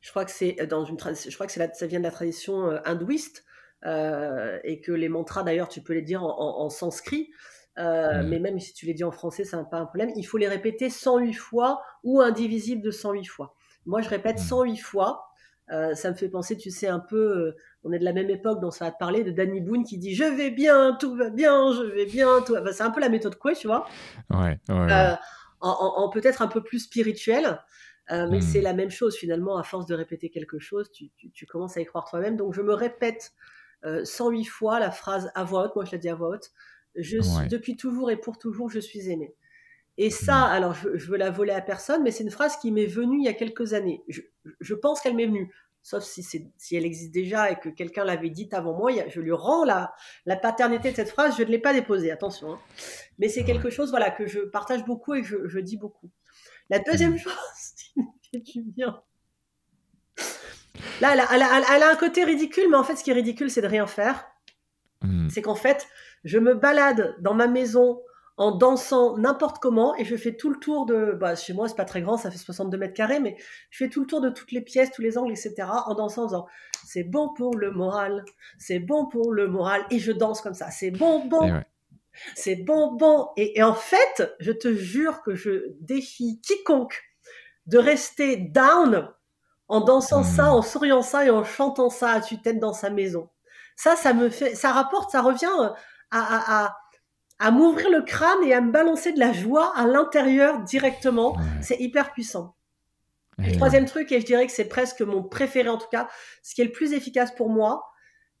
je crois que c'est dans une je crois que ça vient de la tradition euh, hindouiste, euh, et que les mantras, d'ailleurs, tu peux les dire en, en sanskrit. Euh, mmh. Mais même si tu les dis en français, c'est pas un problème. Il faut les répéter 108 fois ou indivisible de 108 fois. Moi, je répète 108 mmh. fois. Euh, ça me fait penser, tu sais, un peu, euh, on est de la même époque, donc ça va te parler de Danny Boone qui dit Je vais bien, tout va bien, je vais bien. Tout c'est un peu la méthode quoi, tu vois. Ouais, en, peut-être un peu plus spirituel. mais mmh. c'est la même chose finalement, à force de répéter quelque chose, tu, tu commences à y croire toi-même. Donc je me répète 108 fois la phrase à voix haute, moi je la dis à voix haute, je suis, depuis toujours et pour toujours, je suis aimé. Et ça, mmh. alors je, veux la voler à personne, mais c'est une phrase qui m'est venue il y a quelques années. Je, pense qu'elle m'est venue, sauf si, si elle existe déjà et que quelqu'un l'avait dite avant moi. Je lui rends la, la paternité de cette phrase, je ne l'ai pas déposée, attention. Hein. Mais c'est quelque chose voilà, que je partage beaucoup et que je, dis beaucoup. La deuxième mmh. chose qui me fait du bien. Là, elle a, elle a, un côté ridicule, mais en fait, ce qui est ridicule, c'est de rien faire. Mmh. C'est qu'en fait, je me balade dans ma maison en dansant n'importe comment et je fais tout le tour de bah, chez moi c'est pas très grand ça fait 62 mètres carrés mais je fais tout le tour de toutes les pièces tous les angles etc en dansant en disant c'est bon pour le moral c'est bon pour le moral et je danse comme ça c'est bon bon. C'est bon bon. Et, en fait je te jure que je défie quiconque de rester down en dansant ça hmm. en souriant ça et en chantant ça à tue-tête dans sa maison. Ça ça me fait ça rapporte ça revient à, à, m'ouvrir le crâne et à me balancer de la joie à l'intérieur directement. C'est hyper puissant. le troisième truc, et je dirais que c'est presque mon préféré en tout cas, ce qui est le plus efficace pour moi,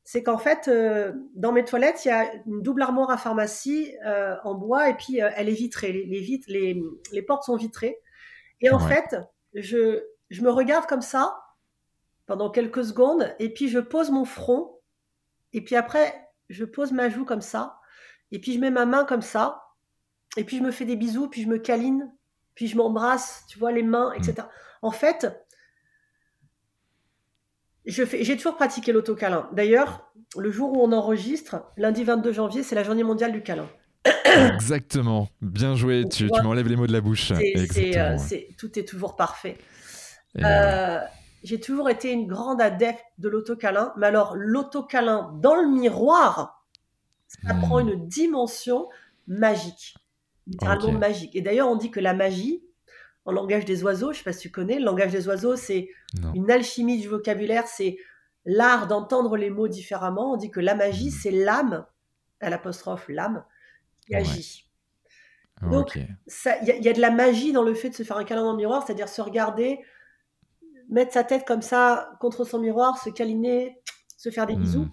c'est qu'en fait, euh, dans mes toilettes, il y a une double armoire à pharmacie euh, en bois et puis euh, elle est vitrée. Les, les, les, portes sont vitrées. Et en fait, je, je me regarde comme ça pendant quelques secondes et puis je pose mon front. Et puis après, je pose ma joue comme ça, et puis je mets ma main comme ça, et puis je me fais des bisous, puis je me câline, puis je m'embrasse, tu vois, les mains, etc. Mm. En fait, j'ai toujours pratiqué l'autocâlin. D'ailleurs, le jour où on enregistre, lundi 22 janvier, c'est la journée mondiale du câlin. Exactement. Bien joué. Tu, m'enlèves les mots de la bouche. Euh, tout est toujours parfait. Euh, j'ai toujours été une grande adepte de l'autocalin, mais alors l'autocalin dans le miroir, ça hmm. prend une dimension magique, littéralement magique. Et d'ailleurs, on dit que la magie, en langage des oiseaux, je ne sais pas si tu connais, le langage des oiseaux, c'est une alchimie du vocabulaire, c'est l'art d'entendre les mots différemment. On dit que la magie, hmm. c'est l'âme, à l'apostrophe l'âme, qui agit. Donc, il y, a de la magie dans le fait de se faire un câlin dans le miroir, c'est-à-dire se regarder, mettre sa tête comme ça contre son miroir, se câliner, se faire des bisous. Hmm.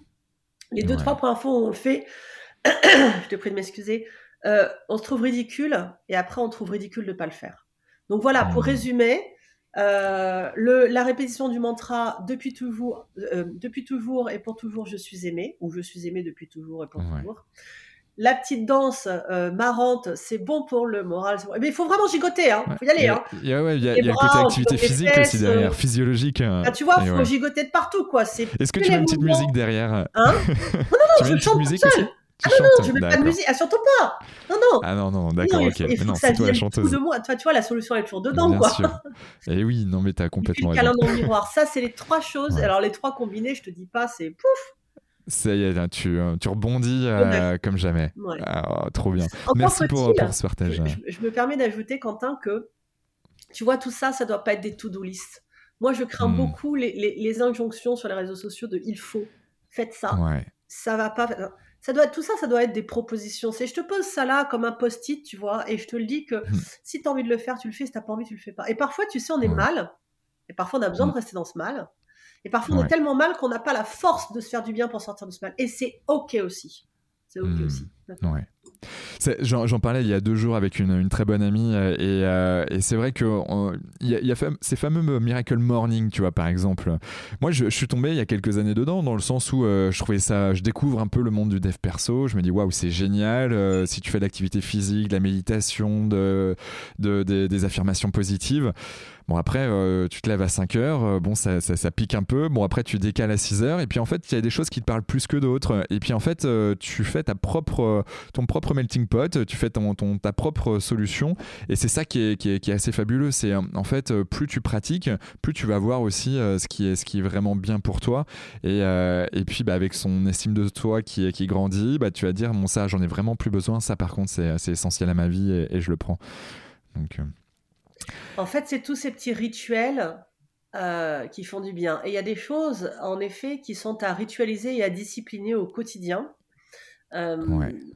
Les deux, trois points faux, on le fait. je te prie de m'excuser. Euh, on se trouve ridicule et après on trouve ridicule de ne pas le faire. Donc voilà, pour hmm. résumer, euh, le, la répétition du mantra depuis toujours, euh, depuis toujours et pour toujours je suis aimé, ou je suis aimé depuis toujours et pour toujours la petite danse euh, marrante, c'est bon pour le moral. Mais il faut vraiment gigoter, hein. Il faut y aller. Hein. Il y a, ouais, y a, y a le côté activité physique aussi derrière, euh. physiologique. Hein. Ah, tu vois, il faut gigoter de partout, quoi. Est-ce que tu mets une petite musique derrière Hein? Non, non, non, je chante toute seule. ah non, non, je mets pas de musique, ah, surtout pas. Non, non. Ah non, non, d'accord, ok. Il faut, mais c'est toi la chanteuse. De moi. Toi, tu vois, la solution est toujours dedans, Bien quoi. Sûr. Et eh oui, non, mais t'as complètement raison. câlin dans le miroir. Ça, c'est les trois choses. Alors, les trois combinés, je te dis pas, c'est pouf. Ça y est, tu, tu rebondis euh, comme jamais. Ah, trop bien. Merci pour, pour, ce partage. Je, je me permets d'ajouter, Quentin, que tu vois, tout ça, ça doit pas être des to-do list. Moi, je crains hmm. beaucoup les, les, les, injonctions sur les réseaux sociaux de il faut, faites ça. Ouais. Ça va pas ça doit tout ça, ça doit être des propositions. C'est je te pose ça là comme un post-it, tu vois, et je te le dis que hmm. si tu as envie de le faire, tu le fais, si t'as pas envie, tu le fais pas. Et parfois, tu sais, on est mal, et parfois on a besoin de hmm. rester dans ce mal, et parfois on est tellement mal qu'on n'a pas la force de se faire du bien pour sortir de ce mal. Et c'est ok aussi. C'est ok hmm. aussi. Ouais. J'en parlais il y a deux jours avec une, une très bonne amie euh, et, euh, et c'est vrai que il y, a, ces fameux Miracle Morning, tu vois, par exemple. Moi, je, suis tombé il y a quelques années dedans, dans le sens où euh, je trouvais ça, je découvre un peu le monde du dev perso. Je me dis waouh, c'est génial. si tu fais de l'activité physique, de la méditation, de, de des affirmations positives. Bon, après, euh, tu te lèves à 5 heures, euh, bon, ça, ça, pique un peu. Bon, après, tu décales à 6 heures. Et puis, en fait, il y a des choses qui te parlent plus que d'autres. Et puis, en fait, euh, tu fais ta propre, ton propre melting pot, tu fais ton, ta propre solution. Et c'est ça qui est, qui est, qui est, assez fabuleux. C'est en fait, plus tu pratiques, plus tu vas voir aussi ce, qui est, ce qui est vraiment bien pour toi. Et, et puis, bah, avec son estime de toi qui, qui grandit, bah, tu vas dire, bon, ça, j'en ai vraiment plus besoin. Ça, par contre, c'est essentiel à ma vie et, et je le prends. Donc. En fait, c'est tous ces petits rituels euh, qui font du bien. Et il y a des choses, en effet, qui sont à ritualiser et à discipliner au quotidien. Euh,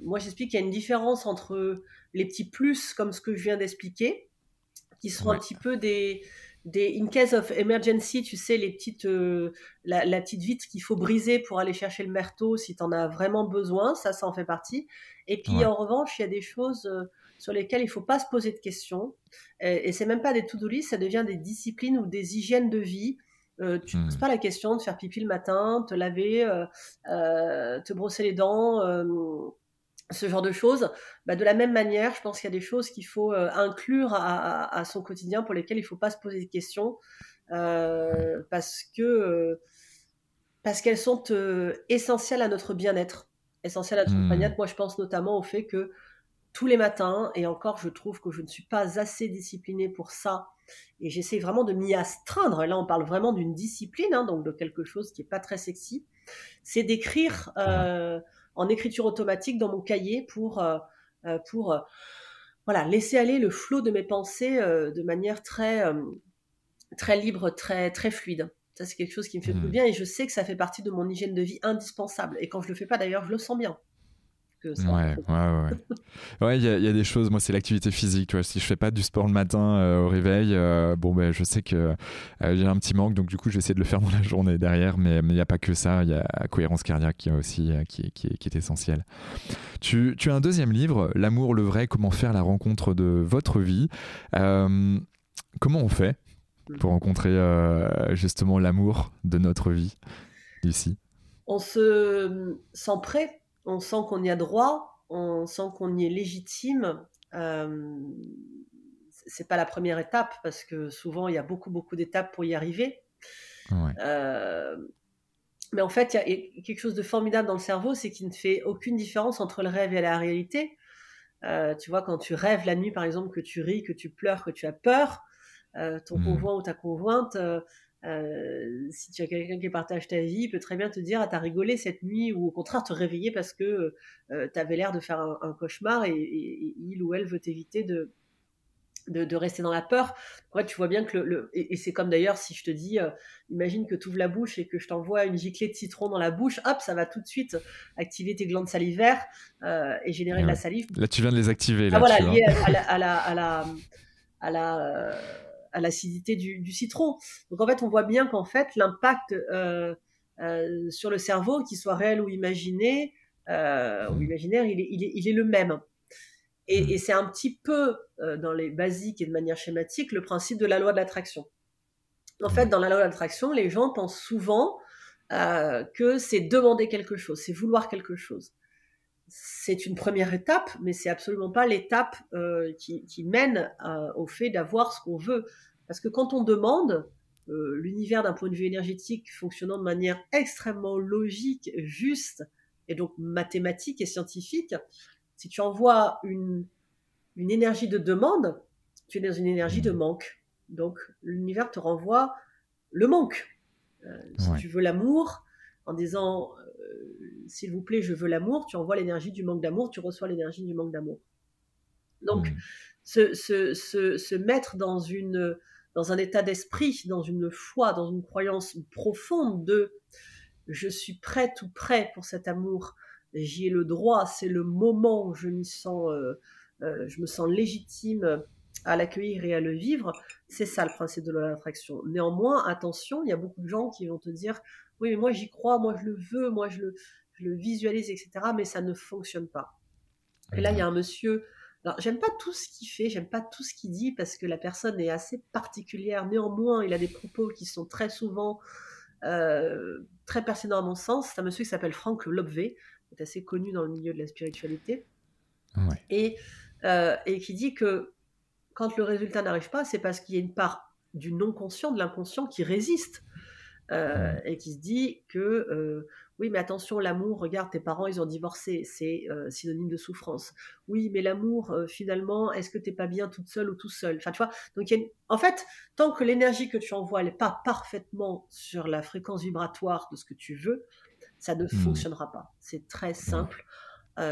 moi, j'explique qu'il y a une différence entre les petits plus, comme ce que je viens d'expliquer, qui sont un petit peu des, des in case of emergency, tu sais, les petites, euh, la, petite vitre qu'il faut briser pour aller chercher le merteau si tu en as vraiment besoin, ça, ça en fait partie. Et puis en revanche, il y a des choses sur lesquels il ne faut pas se poser de questions. Et, et c'est même pas des to-do list, ça devient des disciplines ou des hygiènes de vie. Euh, tu ne te poses hmm. pas la question de faire pipi le matin, te laver, euh, euh, te brosser les dents, ce genre de choses. Bah, de la même manière, je pense qu'il y a des choses qu'il faut inclure à, son quotidien pour lesquelles il ne faut pas se poser de questions parce que parce qu'elles sont essentielles à notre bien-être, essentielles à notre hmm. bien-être. Moi, je pense notamment au fait que tous les matins, et encore, je trouve que je ne suis pas assez disciplinée pour ça, et j'essaie vraiment de m'y astreindre. Là, on parle vraiment d'une discipline, hein, donc de quelque chose qui n'est pas très sexy. C'est d'écrire euh, en écriture automatique dans mon cahier pour, euh, euh, voilà, laisser aller le flot de mes pensées de manière très, très libre, très, très fluide. Ça, c'est quelque chose qui me fait mmh. bien et je sais que ça fait partie de mon hygiène de vie indispensable. Et quand je le fais pas, d'ailleurs, je le sens bien. Ouais, ouais, ouais. Ouais, il y, y, a des choses. Moi, c'est l'activité physique. Tu vois, si je fais pas du sport le matin euh, au réveil, euh, bon, ben, je sais que euh, j'ai un petit manque. Donc, du coup, j'essaie de le faire dans la journée derrière. Mais il n'y a pas que ça. Il y a la cohérence cardiaque qui, aussi, qui, qui, qui est essentielle. Tu, tu, as un deuxième livre, L'amour, le vrai, comment faire la rencontre de votre vie. comment on fait pour rencontrer justement l'amour de notre vie, Lucie? On se sent prêt on sent qu'on y a droit, on sent qu'on y est légitime. Euh, c'est pas la première étape parce que souvent il y a beaucoup beaucoup d'étapes pour y arriver. Euh, mais en fait, il y a quelque chose de formidable dans le cerveau, c'est qu'il ne fait aucune différence entre le rêve et la réalité. Euh, tu vois, quand tu rêves la nuit, par exemple, que tu ris, que tu pleures, que tu as peur, euh, ton mmh. conjoint ou ta conjointe euh, si tu as quelqu'un qui partage ta vie, il peut très bien te dire ah, t'as rigolé cette nuit ou au contraire te réveiller parce que euh, tu avais l'air de faire un, cauchemar et, il ou elle veut t'éviter de, de, rester dans la peur. Ouais, tu vois bien que le, et, c'est comme d'ailleurs si je te dis euh, imagine que tu ouvres la bouche et que je t'envoie une giclée de citron dans la bouche, hop, ça va tout de suite activer tes glandes salivaires et générer de la salive. Là, tu viens de les activer. Là, ah, voilà, lié à, la, à la, à la, à la à l'acidité du, citron. Donc en fait, on voit bien qu'en fait, l'impact euh, euh, sur le cerveau, qu'il soit réel ou imaginé, euh, ou imaginaire, il est, il, est, le même. Et, c'est un petit peu, dans les basiques et de manière schématique, le principe de la loi de l'attraction. En fait, dans la loi de l'attraction, les gens pensent souvent que c'est demander quelque chose, c'est vouloir quelque chose c'est une première étape, mais c'est absolument pas l'étape euh, qui, mène euh, au fait d'avoir ce qu'on veut. Parce que quand on demande, euh, l'univers d'un point de vue énergétique fonctionnant de manière extrêmement logique, juste, et donc mathématique et scientifique. Si tu envoies une, une énergie de demande, tu es dans une énergie de manque. Donc l'univers te renvoie le manque. Euh, si tu veux l'amour, en disant euh, s'il vous plaît, je veux l'amour, tu envoies l'énergie du manque d'amour, tu reçois l'énergie du manque d'amour. Donc, hmm. se, se, se, se, mettre dans, une, dans un état d'esprit, dans une foi, dans une croyance profonde de je suis prête ou prêt pour cet amour, j'y ai le droit, c'est le moment où je, sens, euh, je me sens légitime à l'accueillir et à le vivre, c'est ça le principe de l'attraction. Néanmoins, attention, il y a beaucoup de gens qui vont te dire oui, mais moi j'y crois, moi je le veux, moi je le, le visualise, etc. Mais ça ne fonctionne pas. Et là, il y a un monsieur. Alors, j'aime pas tout ce qu'il fait, j'aime pas tout ce qu'il dit parce que la personne est assez particulière. Néanmoins, il a des propos qui sont très souvent euh, très pertinents à mon sens. C'est un monsieur qui s'appelle Franck Lobvé, qui est assez connu dans le milieu de la spiritualité. Et, euh, et qui dit que quand le résultat n'arrive pas, c'est parce qu'il y a une part du non-conscient, de l'inconscient qui résiste euh, et qui se dit que oui, mais attention, l'amour, regarde, tes parents, ils ont divorcé, c'est euh, synonyme de souffrance. Oui, mais l'amour, finalement, est-ce que t'es pas bien toute seule ou tout seul? Enfin, tu vois, donc en fait, tant que l'énergie que tu envoies n'est pas parfaitement sur la fréquence vibratoire de ce que tu veux, ça ne mmh. fonctionnera pas. C'est très simple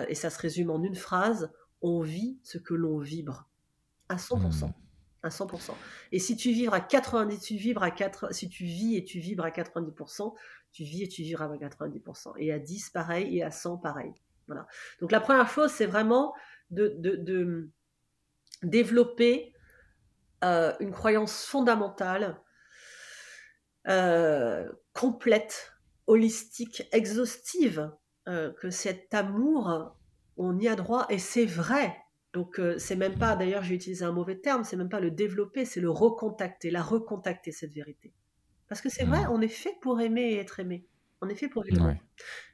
et ça se résume en une phrase on vit ce que l'on vibre à 100%. Mmh. À 100%. Et si tu vibres à 90, tu vibres à 4, si tu vis et tu vibres à 90%, tu vis et tu vibres à 90%. Et à 10, pareil, et à 100, pareil. Voilà. Donc la première chose, c'est vraiment de, développer euh, une croyance fondamentale, euh, complète, holistique, exhaustive, euh, que cet amour, on y a droit, et c'est vrai. Donc c'est même pas, d'ailleurs j'ai utilisé un mauvais terme, c'est même pas le développer, c'est le recontacter, la recontacter cette vérité. Parce que c'est vrai, mmh. on est fait pour aimer et être aimé. On est fait pour vivre.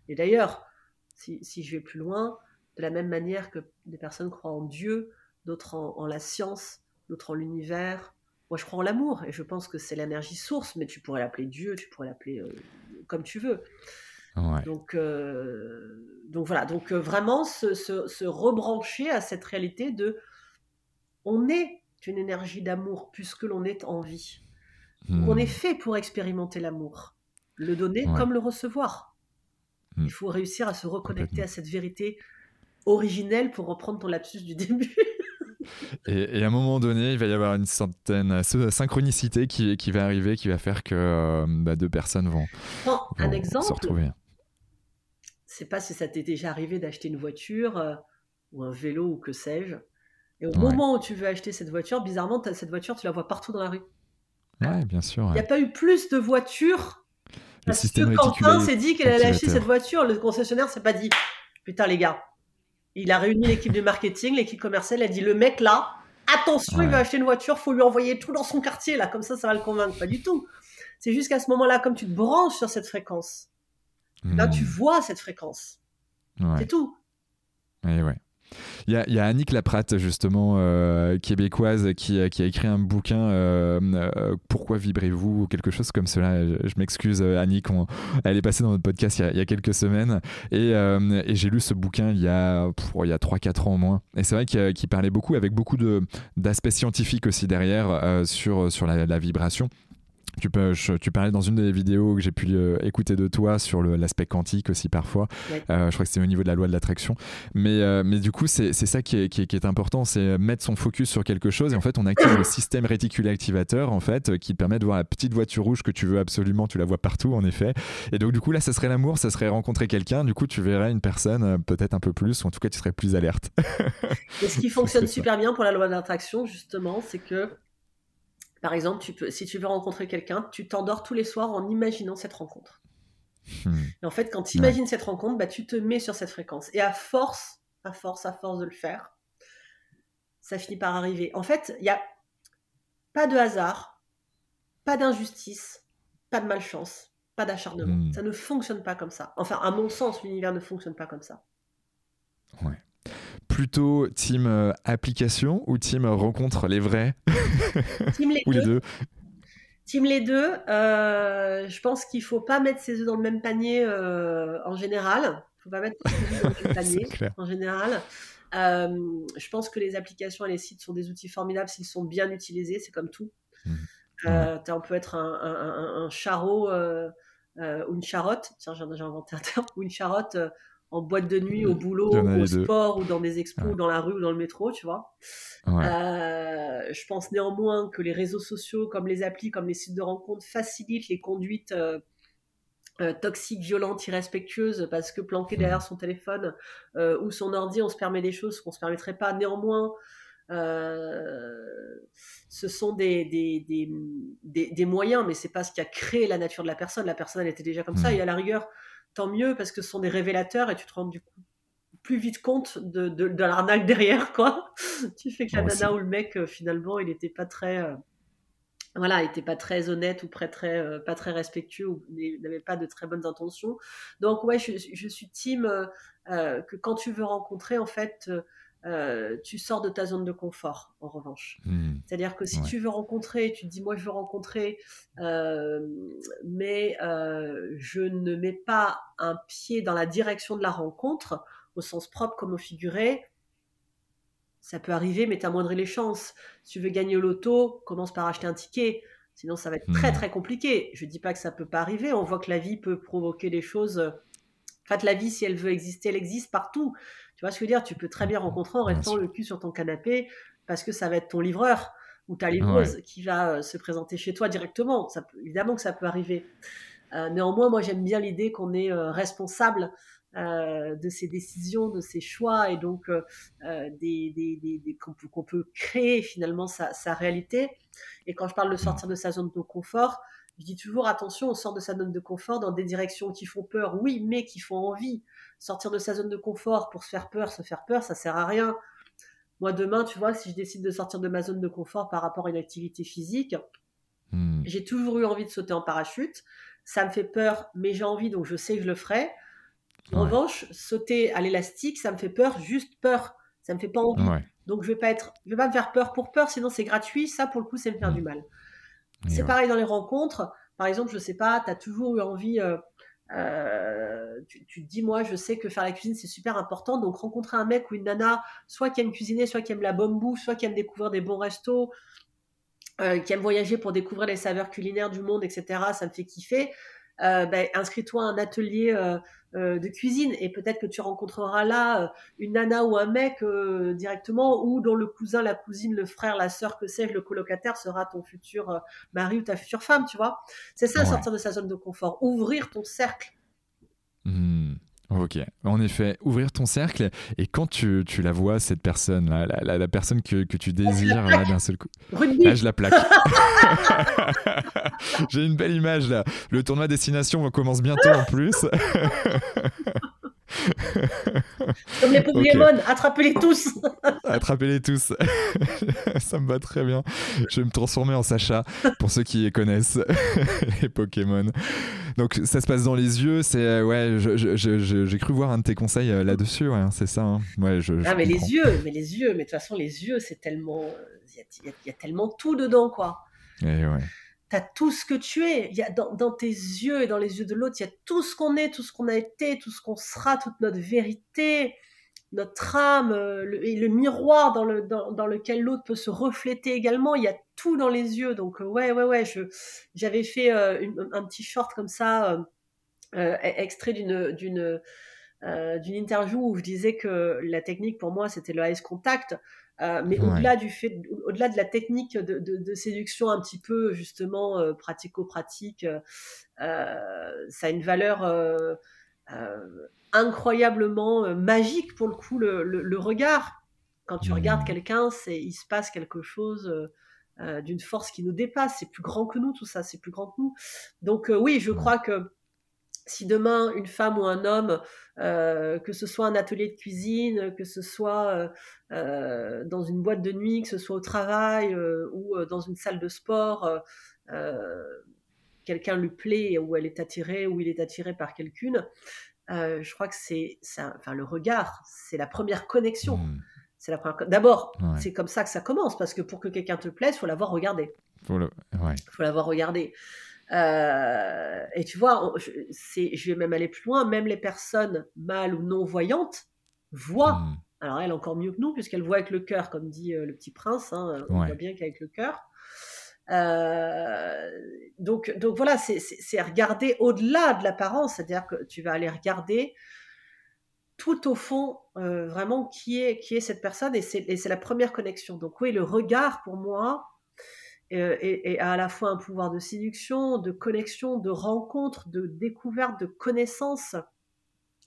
Et d'ailleurs, si, je vais plus loin, de la même manière que des personnes croient en Dieu, d'autres en, la science, d'autres en l'univers. Moi, je crois en l'amour et je pense que c'est l'énergie source, mais tu pourrais l'appeler Dieu, tu pourrais l'appeler euh, comme tu veux. Donc, euh, donc voilà, donc euh, vraiment se, rebrancher à cette réalité de on est une énergie d'amour puisque l'on est en vie. On est hmm. fait pour expérimenter l'amour, le donner comme le recevoir. Hmm. Il faut réussir à se reconnecter à cette vérité originelle pour reprendre ton lapsus du début. Et, à un moment donné, il va y avoir une certaine synchronicité qui, qui va arriver, qui va faire que euh, bah, deux personnes vont, un exemple, se retrouver sais pas si ça t'est déjà arrivé d'acheter une voiture euh, ou un vélo ou que sais-je. Et au moment où tu veux acheter cette voiture, bizarrement, cette voiture, tu la vois partout dans la rue. Ouais, bien sûr. Il n'y a pas eu plus de voitures. Le parce que Quentin s'est dit qu'elle allait acheter cette voiture, le concessionnaire s'est pas dit Putain, les gars. Il a réuni l'équipe de marketing, l'équipe commerciale, a dit Le mec là, attention, il va acheter une voiture, faut lui envoyer tout dans son quartier là, comme ça, ça va le convaincre. Pas du tout. C'est juste qu'à ce moment-là, comme tu te branches sur cette fréquence, Là, tu hmm. vois cette fréquence. C'est tout. Ouais, ouais. Il y, a, y a, Annick Laprate, justement, euh, québécoise, qui, qui, a écrit un bouquin euh, euh, Pourquoi vibrez-vous ou quelque chose comme cela. Je, m'excuse, Annick, elle est passée dans notre podcast il y a, quelques semaines. Et, j'ai lu ce bouquin il y a, a 3-4 ans au moins. Et c'est vrai qu'il parlait beaucoup, avec beaucoup d'aspects scientifiques aussi derrière, sur, sur la vibration. Tu, peux, tu parlais dans une des vidéos que j'ai pu euh, écouter de toi sur l'aspect quantique aussi parfois. Euh, je crois que c'était au niveau de la loi de l'attraction. Mais, euh, mais du coup, c'est ça qui est, qui, est, important, c'est mettre son focus sur quelque chose. Et en fait, on active le système réticulé activateur en fait, qui te permet de voir la petite voiture rouge que tu veux absolument. Tu la vois partout, en effet. Et donc, du coup, là, ça serait l'amour, ça serait rencontrer quelqu'un. Du coup, tu verrais une personne peut-être un peu plus, ou en tout cas, tu serais plus alerte. et ce qui fonctionne super bien pour la loi de l'attraction, justement, c'est que par exemple, tu peux, si tu veux rencontrer quelqu'un, tu t'endors tous les soirs en imaginant cette rencontre. Hmm. Et en fait, quand tu imagines cette rencontre, bah, tu te mets sur cette fréquence. Et à force, à force, à force de le faire, ça finit par arriver. En fait, il n'y a pas de hasard, pas d'injustice, pas de malchance, pas d'acharnement. Hmm. Ça ne fonctionne pas comme ça. Enfin, à mon sens, l'univers ne fonctionne pas comme ça. Ouais plutôt team euh, application ou team rencontre les vrais? Team les, deux. Team les deux. Euh, je pense qu'il faut pas mettre ses œufs dans le même panier euh, en général. faut pas mettre dans le panier en général. Euh, je pense que les applications et les sites sont des outils formidables s'ils sont bien utilisés, c'est comme tout. Mmh. Euh, on peut être un, un, euh, ou une charotte, tiens j'ai inventé un terme, ou une charotte en boîte de nuit, au boulot, au sport, ou dans des expos, ou dans la rue, ou dans le métro, tu vois. je pense néanmoins que les réseaux sociaux, comme les applis, comme les sites de rencontres, facilitent les conduites euh, toxique, violente, irrespectueuse, parce que planqué hmm. derrière son téléphone euh, ou son ordi, on se permet des choses qu'on ne se permettrait pas. Néanmoins, euh, ce sont des, des, moyens, mais c'est pas ce qui a créé la nature de la personne. La personne, elle était déjà comme ça, hmm. et à la rigueur, tant mieux, parce que ce sont des révélateurs, et tu te rends du coup plus vite compte de, de, l'arnaque derrière, quoi. tu fais que la nana ou le mec, finalement, il n'était pas très voilà, n'était pas très honnête ou très, euh, pas très respectueux ou n'avait pas de très bonnes intentions. Donc ouais, je, suis team euh, euh, que quand tu veux rencontrer, en fait, tu sors de ta zone de confort, en revanche. Hmm. C'est-à-dire que si tu veux rencontrer, tu te dis moi je veux rencontrer, mais je ne mets pas un pied dans la direction de la rencontre, au sens propre comme au figuré, ça peut arriver, mais tu amoindris les chances. Si tu veux gagner au loto, commence par acheter un ticket. Sinon, ça va être très, hmm. très compliqué. Je ne dis pas que ça ne peut pas arriver. On voit que la vie peut provoquer des choses. En fait, la vie, si elle veut exister, elle existe partout. Tu vois ce que je veux dire? Tu peux très bien rencontrer en restant le cul sur ton canapé parce que ça va être ton livreur ou ta livreuse qui va euh, se présenter chez toi directement. Ça évidemment que ça peut arriver. Euh, néanmoins, moi, j'aime bien l'idée qu'on est euh, responsable euh, de ses décisions, de ses choix, et donc euh, euh, des, des, qu'on, peut, créer finalement sa, réalité. Et quand je parle de sortir de sa zone de confort, je dis toujours attention, on sort de sa zone de confort dans des directions qui font peur, oui, mais qui font envie. Sortir de sa zone de confort pour se faire peur, se faire peur, ça sert à rien. Moi, demain, tu vois, si je décide de sortir de ma zone de confort par rapport à une activité physique, hmm. j'ai toujours eu envie de sauter en parachute. Ça me fait peur, mais j'ai envie, donc je sais que je le ferai. En revanche, sauter à l'élastique, ça me fait peur, juste peur. Ça me fait pas envie. Donc je vais pas être, je vais pas me faire peur pour peur, sinon c'est gratuit. Ça, pour le coup, c'est me faire mm. du mal. C'est pareil dans les rencontres. Par exemple, je sais pas, tu as toujours eu envie. Euh, euh, tu, te dis, moi, je sais que faire la cuisine, c'est super important. Donc, rencontrer un mec ou une nana, soit qui aime cuisiner, soit qui aime la bonne bouffe, soit qui aime découvrir des bons restos, euh, qui aime voyager pour découvrir les saveurs culinaires du monde, etc., ça me fait kiffer. Ben, inscris-toi à un atelier euh, de cuisine et peut-être que tu rencontreras là euh, une nana ou un mec euh, directement ou dont le cousin, la cousine, le frère, la sœur, que sais-je, le colocataire sera ton futur mari ou ta future femme, tu vois. C'est ça, sortir de sa zone de confort, ouvrir ton cercle. Hmm. Ok, en effet, ouvrir ton cercle et quand tu, tu la vois, cette personne, là, la, la, personne que, que, tu désires d'un seul coup, là je la plaque. J'ai une belle image là. Le tournoi destination commence bientôt en plus. Comme les Pokémon, attrapez-les tous. attrapez-les tous. Ça me va très bien. Je vais me transformer en Sacha pour ceux qui connaissent les Pokémon. Donc ça se passe dans les yeux. C'est euh, ouais, j'ai cru voir un de tes conseils euh, là-dessus. Ouais, c'est ça. Hein. Ouais, je, ah mais les yeux, mais les yeux, mais de toute façon les yeux, c'est tellement, il y, a tellement tout dedans quoi. Et eh ouais tu as tout ce que tu es. Il y a dans, tes yeux et dans les yeux de l'autre, il y a tout ce qu'on est, tout ce qu'on a été, tout ce qu'on sera, toute notre vérité, notre âme, euh, le, et le miroir dans, le, dans, lequel l'autre peut se refléter également. Il y a tout dans les yeux. Donc, euh, ouais, ouais, ouais. J'avais fait euh, un petit short comme ça, extrait d'une. d'une d'une interview où je disais que la technique pour moi c'était le ice contact euh, mais au-delà du fait, au-delà de la technique de, séduction un petit peu justement euh, pratico-pratique, euh, ça a une valeur incroyablement magique pour le coup le, regard. Quand tu regardes mmh. quelqu'un, c'est il se passe quelque chose. d'une force qui nous dépasse, c'est plus grand que nous tout ça, c'est plus grand que nous. Donc oui, je crois que si demain une femme ou un homme, euh, que ce soit un atelier de cuisine, que ce soit euh, euh, dans une boîte de nuit, que ce soit au travail ou dans une salle de sport, quelqu'un lui plaît ou elle est attirée ou il est attiré par quelqu'une, je crois que c'est, enfin le regard, c'est la première connexion. Mmh. C'est la première. D'abord, c'est comme ça que ça commence parce que pour que quelqu'un te plaise, faut l'avoir regardé. Faut Faut l'avoir regardé. Et tu vois, je, je vais même aller plus loin, même les personnes mâles ou non-voyantes voient. Hmm. Alors elle encore mieux que nous, puisqu'elle voit avec le cœur, comme dit le petit prince, hein, on voit bien qu'avec le cœur. donc, donc voilà, c'est regarder au-delà de l'apparence, c'est-à-dire que tu vas aller regarder tout au fond, euh, vraiment, qui est, qui est cette personne, et c'est la première connexion. Donc oui, le regard, pour moi, euh, est, à la fois un pouvoir de séduction, de connexion, de rencontre, de découverte, de connaissance.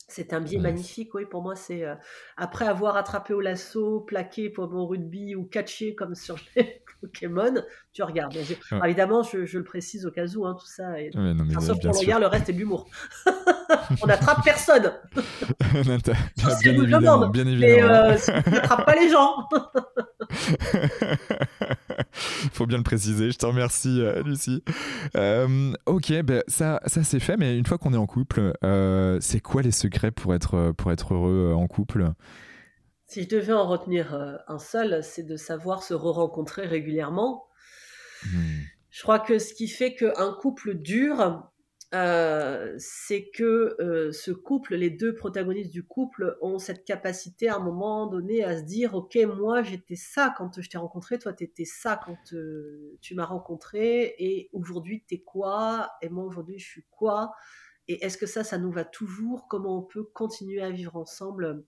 C'est un biais magnifique, oui, pour moi, c'est euh, après avoir attrapé au lasso, plaqué pour mon rugby ou catché comme sur les Pokémon, tu regardes. évidemment, je, le précise au cas où, hein, tout ça. Est... sauf pour le regard, le reste est de l'humour. on n'attrape personne. bien, évidemment, bien évidemment. Mais, on n'attrape pas les gens. Faut bien le préciser. Je te remercie, euh, Lucie. Euh, ok, ben ça, ça c'est fait. Mais une fois qu'on est en couple, euh, c'est quoi les secrets pour être, pour être heureux en couple? Si je devais en retenir un seul, c'est de savoir se re-rencontrer régulièrement. Hmm. Je crois que ce qui fait qu'un couple dure, euh, c'est que euh, ce couple, les deux protagonistes du couple, ont cette capacité à un moment donné à se dire, ok, moi j'étais ça quand je t'ai rencontré, toi t'étais ça quand euh, tu m'as rencontré, et aujourd'hui t'es quoi, et moi aujourd'hui je suis quoi, et est-ce que ça, ça nous va toujours? Comment on peut continuer à vivre ensemble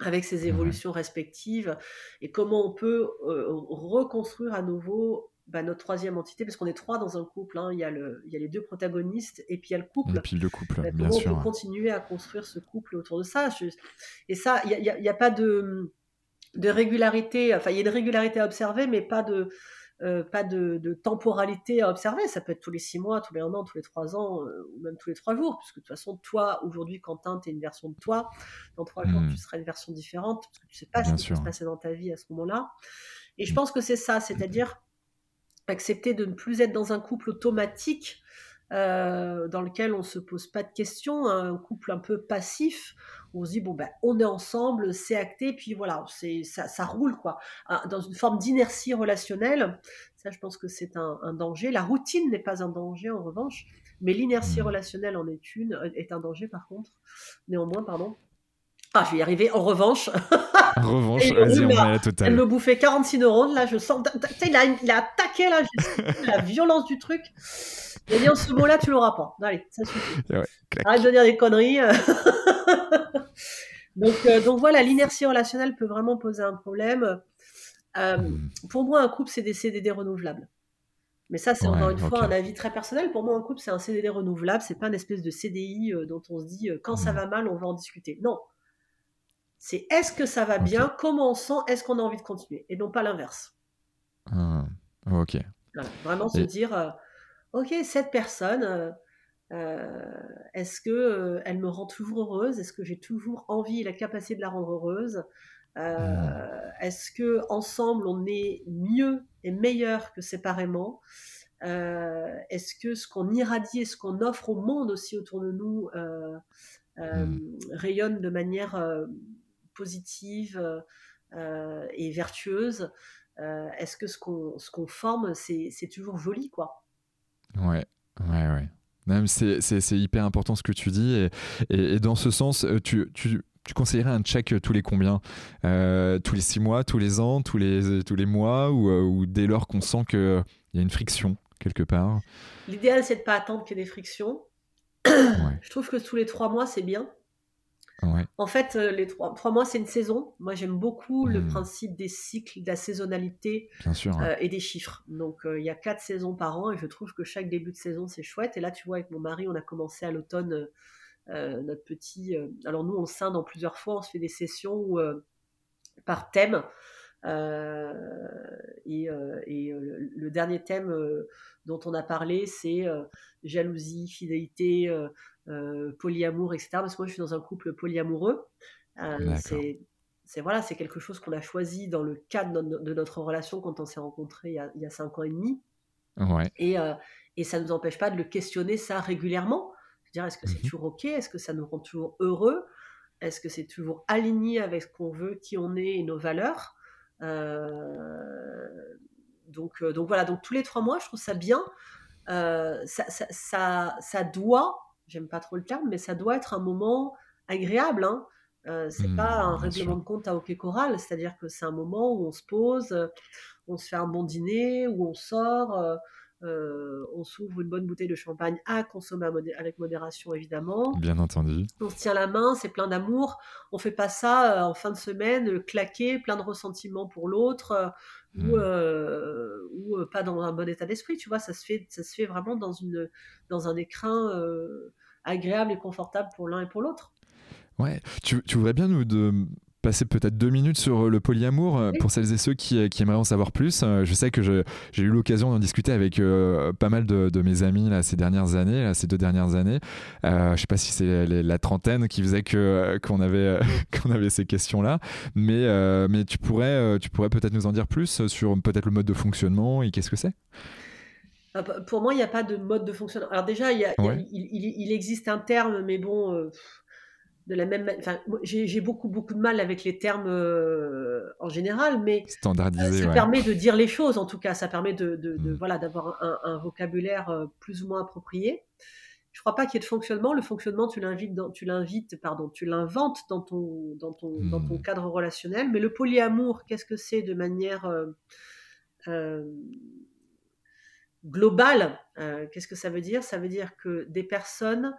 avec ces évolutions respectives, et comment on peut reconstruire à nouveau bah, notre troisième entité, parce qu'on est trois dans un couple. Hein. Il, y a le, il y a les deux protagonistes et puis il y a le couple. Et puis le couple, bah, bien sûr. On peut continuer à construire ce couple autour de ça? Et ça, il n'y a, a, pas de, de régularité. Enfin, il y a une régularité à observer, mais pas de. Euh, pas de, de, temporalité à observer. Ça peut être tous les six mois, tous les un an, tous les trois ans, euh, ou même tous les trois jours, puisque de toute façon, toi, aujourd'hui, Quentin, tu es une version de toi. Dans trois jours, tu hmm. seras une version différente, parce que tu sais pas ce qui va se passer dans ta vie à ce moment-là. Et je hmm. pense que c'est ça, c'est-à-dire accepter de ne plus être dans un couple automatique euh, dans lequel on se pose pas de questions, un couple un peu passif où on se dit bon ben on est ensemble, c'est acté, puis voilà, c'est ça, ça, roule quoi, dans une forme d'inertie relationnelle. Ça, je pense que c'est un, un, danger. La routine n'est pas un danger en revanche, mais l'inertie mmh. relationnelle en est une, est un danger par contre. Néanmoins, pardon. Ah, je vais y arriver. En revanche. En revanche, vas-y, on va la totale. Elle me bouffait 46 neurones. Là, je sens. Il a, il a attaqué, là. la violence du truc. Il a dit, en ce mot-là, tu l'auras pas. Allez, ça suffit. Ouais, Arrête de dire des conneries. donc, euh, donc voilà, l'inertie relationnelle peut vraiment poser un problème. Euh, hmm. Pour moi, un couple, c'est des CDD renouvelables. Mais ça, c'est encore une fois un avis très personnel. Pour moi, un couple, c'est un CDD renouvelable. C'est pas une espèce de CDI euh, dont on se dit quand ça hmm. va mal, on va en discuter. Non, c'est est-ce que ça va bien, comment on sent, est-ce qu'on a envie de continuer, et non pas l'inverse. Ah, ok. vraiment se dire, euh, ok, cette personne, euh, euh, est-ce que elle me rend toujours heureuse? Est-ce que j'ai toujours envie et la capacité de la rendre heureuse? Hmm. Est-ce que ensemble on est mieux et meilleur que séparément? Est-ce que ce qu'on irradie et ce qu'on offre au monde aussi autour de nous hmm. rayonne de manière positive euh, euh, et vertueuse, euh, est-ce que ce qu'on qu'on forme, c'est toujours joli, quoi? Ouais, ouais, ouais. C'est hyper important ce que tu dis. Et, et, dans ce sens, tu, tu, tu, conseillerais un check tous les combien? Tous les six mois, tous les ans, tous les, tous les mois Ou, ou dès lors qu'on sent qu'il y a une friction quelque part? L'idéal, c'est de ne pas attendre qu'il y ait des frictions. Je trouve que tous les trois mois, c'est bien. En fait, euh, les trois, mois, c'est une saison. Moi, j'aime beaucoup le hmm. principe des cycles, de la saisonnalité euh, et des chiffres. Donc, euh, il y a quatre saisons par an et je trouve que chaque début de saison, c'est chouette. Et là, tu vois, avec mon mari, on a commencé à l'automne notre petit. alors, nous, on scinde en plusieurs fois, on se fait des sessions par thème. et, le, dernier thème dont on a parlé, c'est jalousie, fidélité, polyamour, etc. Parce que moi, je suis dans un couple polyamoureux. Euh, c'est voilà, c'est quelque chose qu'on a choisi dans le cadre de, notre relation quand on s'est rencontrés il y, a, il y, a, cinq ans et demi. Et, euh, et ça ne nous empêche pas de le questionner ça régulièrement. dire, est-ce que c'est mhm. toujours OK? Est-ce que ça nous rend toujours heureux? Est-ce que c'est toujours aligné avec ce qu'on veut, qui on est et nos valeurs? Donc, donc voilà, donc tous les trois mois, je trouve ça bien ça, ça, ça, doit, j'aime pas trop le terme, mais ça doit être un moment agréable. Hein. c'est mmh, pas un règlement de compte à hockey choral, c'est-à-dire que c'est un moment où on se pose, on se fait un bon dîner, où on sort, euh, on s'ouvre une bonne bouteille de champagne à consommer avec modération, évidemment. Bien entendu. On se tient la main, c'est plein d'amour. On fait pas ça euh, en fin de semaine, euh, claqué, plein de ressentiments pour l'autre, ou, hmm. pas dans un bon état d'esprit. Tu vois, ça se fait, ça se fait vraiment dans une, dans un écrin agréable et confortable pour l'un et pour l'autre. Ouais, tu, tu voudrais bien nous de passer peut-être deux minutes sur euh, le polyamour euh, pour celles et ceux qui, euh, qui, aimeraient en savoir plus. Je sais que j'ai eu l'occasion d'en discuter avec pas mal de, mes amis là, ces dernières années, là, ces deux dernières années. Euh, je sais pas si c'est la trentaine qui faisait que qu'on avait qu'on avait ces questions-là, mais mais tu pourrais tu pourrais peut-être nous en dire plus sur peut-être le mode de fonctionnement et qu'est-ce que c'est? Pour moi, il n'y a pas de mode de fonctionnement. Alors déjà, il, il, il, existe un terme, mais bon, de la même enfin, j'ai beaucoup beaucoup de mal avec les termes euh, en général mais Standardisé, ça permet de dire les choses en tout cas ça permet de, de, mm. voilà d'avoir un, vocabulaire euh, plus ou moins approprié je crois pas qu'il y ait de fonctionnement le fonctionnement tu l'invites tu l'invites pardon tu l'inventes dans ton dans ton dans ton mm. cadre relationnel mais le polyamour qu'est-ce que c'est de manière euh, globale qu'est-ce que ça veut dire? Ça veut dire que des personnes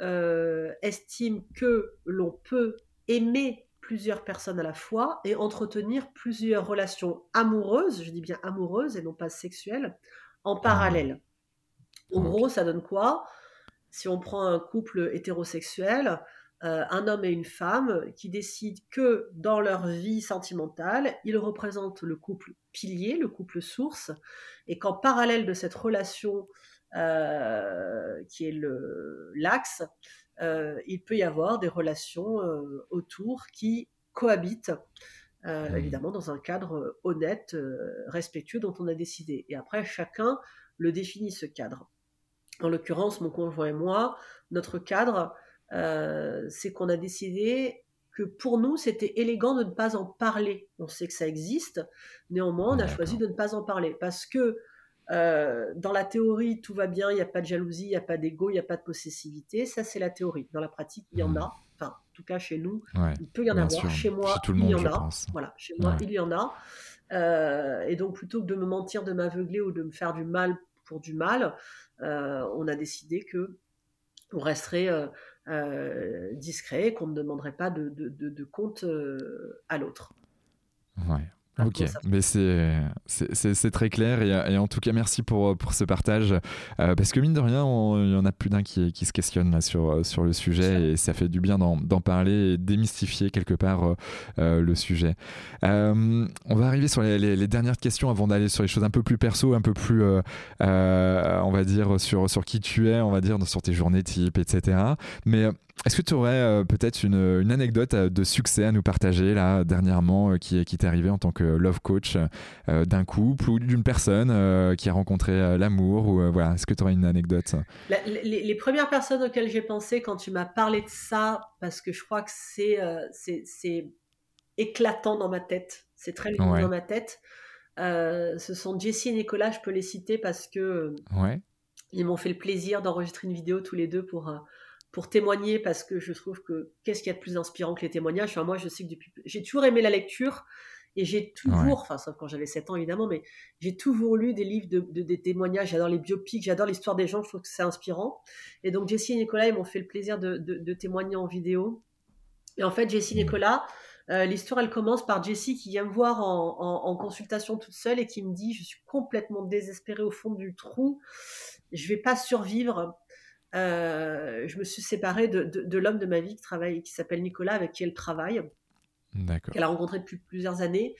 euh, estime que l'on peut aimer plusieurs personnes à la fois et entretenir plusieurs relations amoureuses, je dis bien amoureuses et non pas sexuelles, en parallèle. En gros, ça donne quoi? Si on prend un couple hétérosexuel, euh, un homme et une femme qui décident que dans leur vie sentimentale, ils représentent le couple pilier, le couple source, et qu'en parallèle de cette relation euh, qui est l'axe, euh, il peut y avoir des relations autour qui cohabitent, évidemment dans un cadre honnête, respectueux dont on a décidé. Et après, chacun le définit ce cadre. En l'occurrence, mon conjoint et moi, notre cadre, c'est qu'on a décidé que pour nous, c'était élégant de ne pas en parler. On sait que ça existe, néanmoins, on a choisi de ne pas en parler parce que euh, dans la théorie, tout va bien, il n'y a pas de jalousie, il n'y a pas d'ego, il n'y a pas de possessivité. Ça, c'est la théorie. Dans la pratique, il y en hmm. a. Enfin, en tout cas, chez nous, il peut y en avoir. Chez moi, il y en a. Voilà, chez moi, il y en a. Euh, et donc, plutôt que de me mentir, de m'aveugler ou de me faire du mal pour du mal, euh, on a décidé que on resterait discret, qu'on ne demanderait pas de, compte à l'autre. Ok, mais c'est très clair et, en tout cas merci pour, pour ce partage euh, parce que mine de rien il y en a plus d'un qui, qui, se questionne là sur, sur le sujet et ça fait du bien d'en parler et démystifier quelque part euh, euh, le sujet. on va arriver sur les, les, dernières questions avant d'aller sur les choses un peu plus perso, un peu plus on va dire sur, sur qui tu es, on va dire sur tes journées type, etc. Mais est-ce que tu aurais euh, peut-être une, anecdote euh, de succès à nous partager là dernièrement euh, qui, qui t'est arrivé en tant que love coach d'un couple ou d'une personne qui a rencontré l'amour ou voilà. Est-ce que tu aurais une anecdote? Les, premières personnes auxquelles j'ai pensé quand tu m'as parlé de ça parce que je crois que c'est c'est éclatant dans ma tête c'est très loin dans ma tête ce sont Jessie et Nicolas je peux les citer parce que ils m'ont fait le plaisir d'enregistrer une vidéo tous les deux pour pour témoigner parce que je trouve que qu'est-ce qu'il y a de plus inspirant que les témoignages enfin, Moi, je sais que depuis. J'ai toujours aimé la lecture et j'ai toujours, enfin, sauf quand j'avais 7 ans évidemment, mais j'ai toujours lu des livres de, des témoignages. J'adore les biopics, j'adore l'histoire des gens, je trouve que c'est inspirant. Et donc, Jessie et Nicolas, ils m'ont fait le plaisir de, de, témoigner en vidéo. Et en fait, Jessie et mmh. Nicolas, euh, l'histoire, elle commence par Jessie qui vient me voir en, en, en, consultation toute seule et qui me dit Je suis complètement désespérée au fond du trou, je vais pas survivre je me suis séparée de, l'homme de ma vie qui travaille, qui s'appelle Nicolas, avec qui elle travaille, qu'elle a rencontré depuis plusieurs années.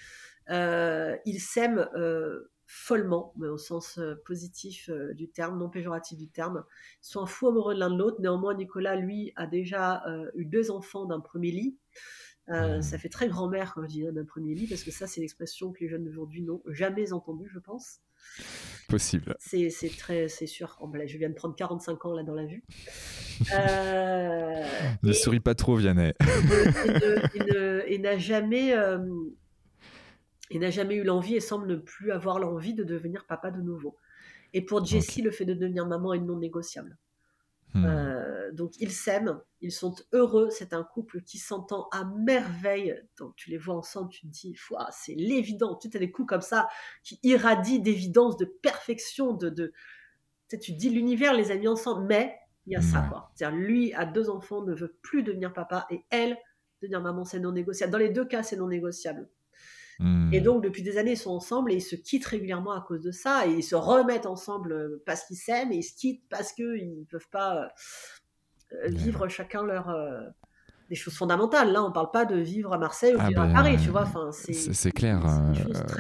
Euh, ils s'aiment euh, follement, mais au sens positif du terme, non péjoratif du terme. Ils sont fou amoureux de l'un de l'autre. Néanmoins, Nicolas, lui, a déjà eu deux enfants d'un premier lit. Mmh. Ça fait très grand-mère quand je dis d'un premier lit, parce que ça, c'est une expression que les jeunes d'aujourd'hui n'ont jamais entendue, je pense. Possible. C'est très, c'est sûr. Oh, je viens de prendre 45 ans là dans la vue. Euh, ne souris pas trop, Vianney. et n'a jamais, euh, et n'a jamais eu l'envie et semble ne plus avoir l'envie de devenir papa de nouveau. Et pour Jessie, le fait de devenir maman est non négociable. Hmm. Euh, donc ils s'aiment, ils sont heureux, c'est un couple qui s'entend à merveille. Donc tu les vois ensemble, tu te dis, c'est l'évident. Tu as des coups comme ça qui irradient d'évidence, de perfection, de, de... Tu, tu dis l'univers les a mis ensemble, mais il y a ça quoi. C'est-à-dire lui a deux enfants, ne veut plus devenir papa, et elle devenir maman, c'est non négociable. Dans les deux cas, c'est non négociable. Et hmm. donc, depuis des années, ils sont ensemble et ils se quittent régulièrement à cause de ça. Et ils se remettent ensemble euh, parce qu'ils s'aiment et ils se quittent parce qu'ils ne peuvent pas euh, vivre chacun leur. Euh, des choses fondamentales. Là, on ne parle pas de vivre à Marseille ou ah vivre à bah, Paris, tu vois. Enfin, c'est clair,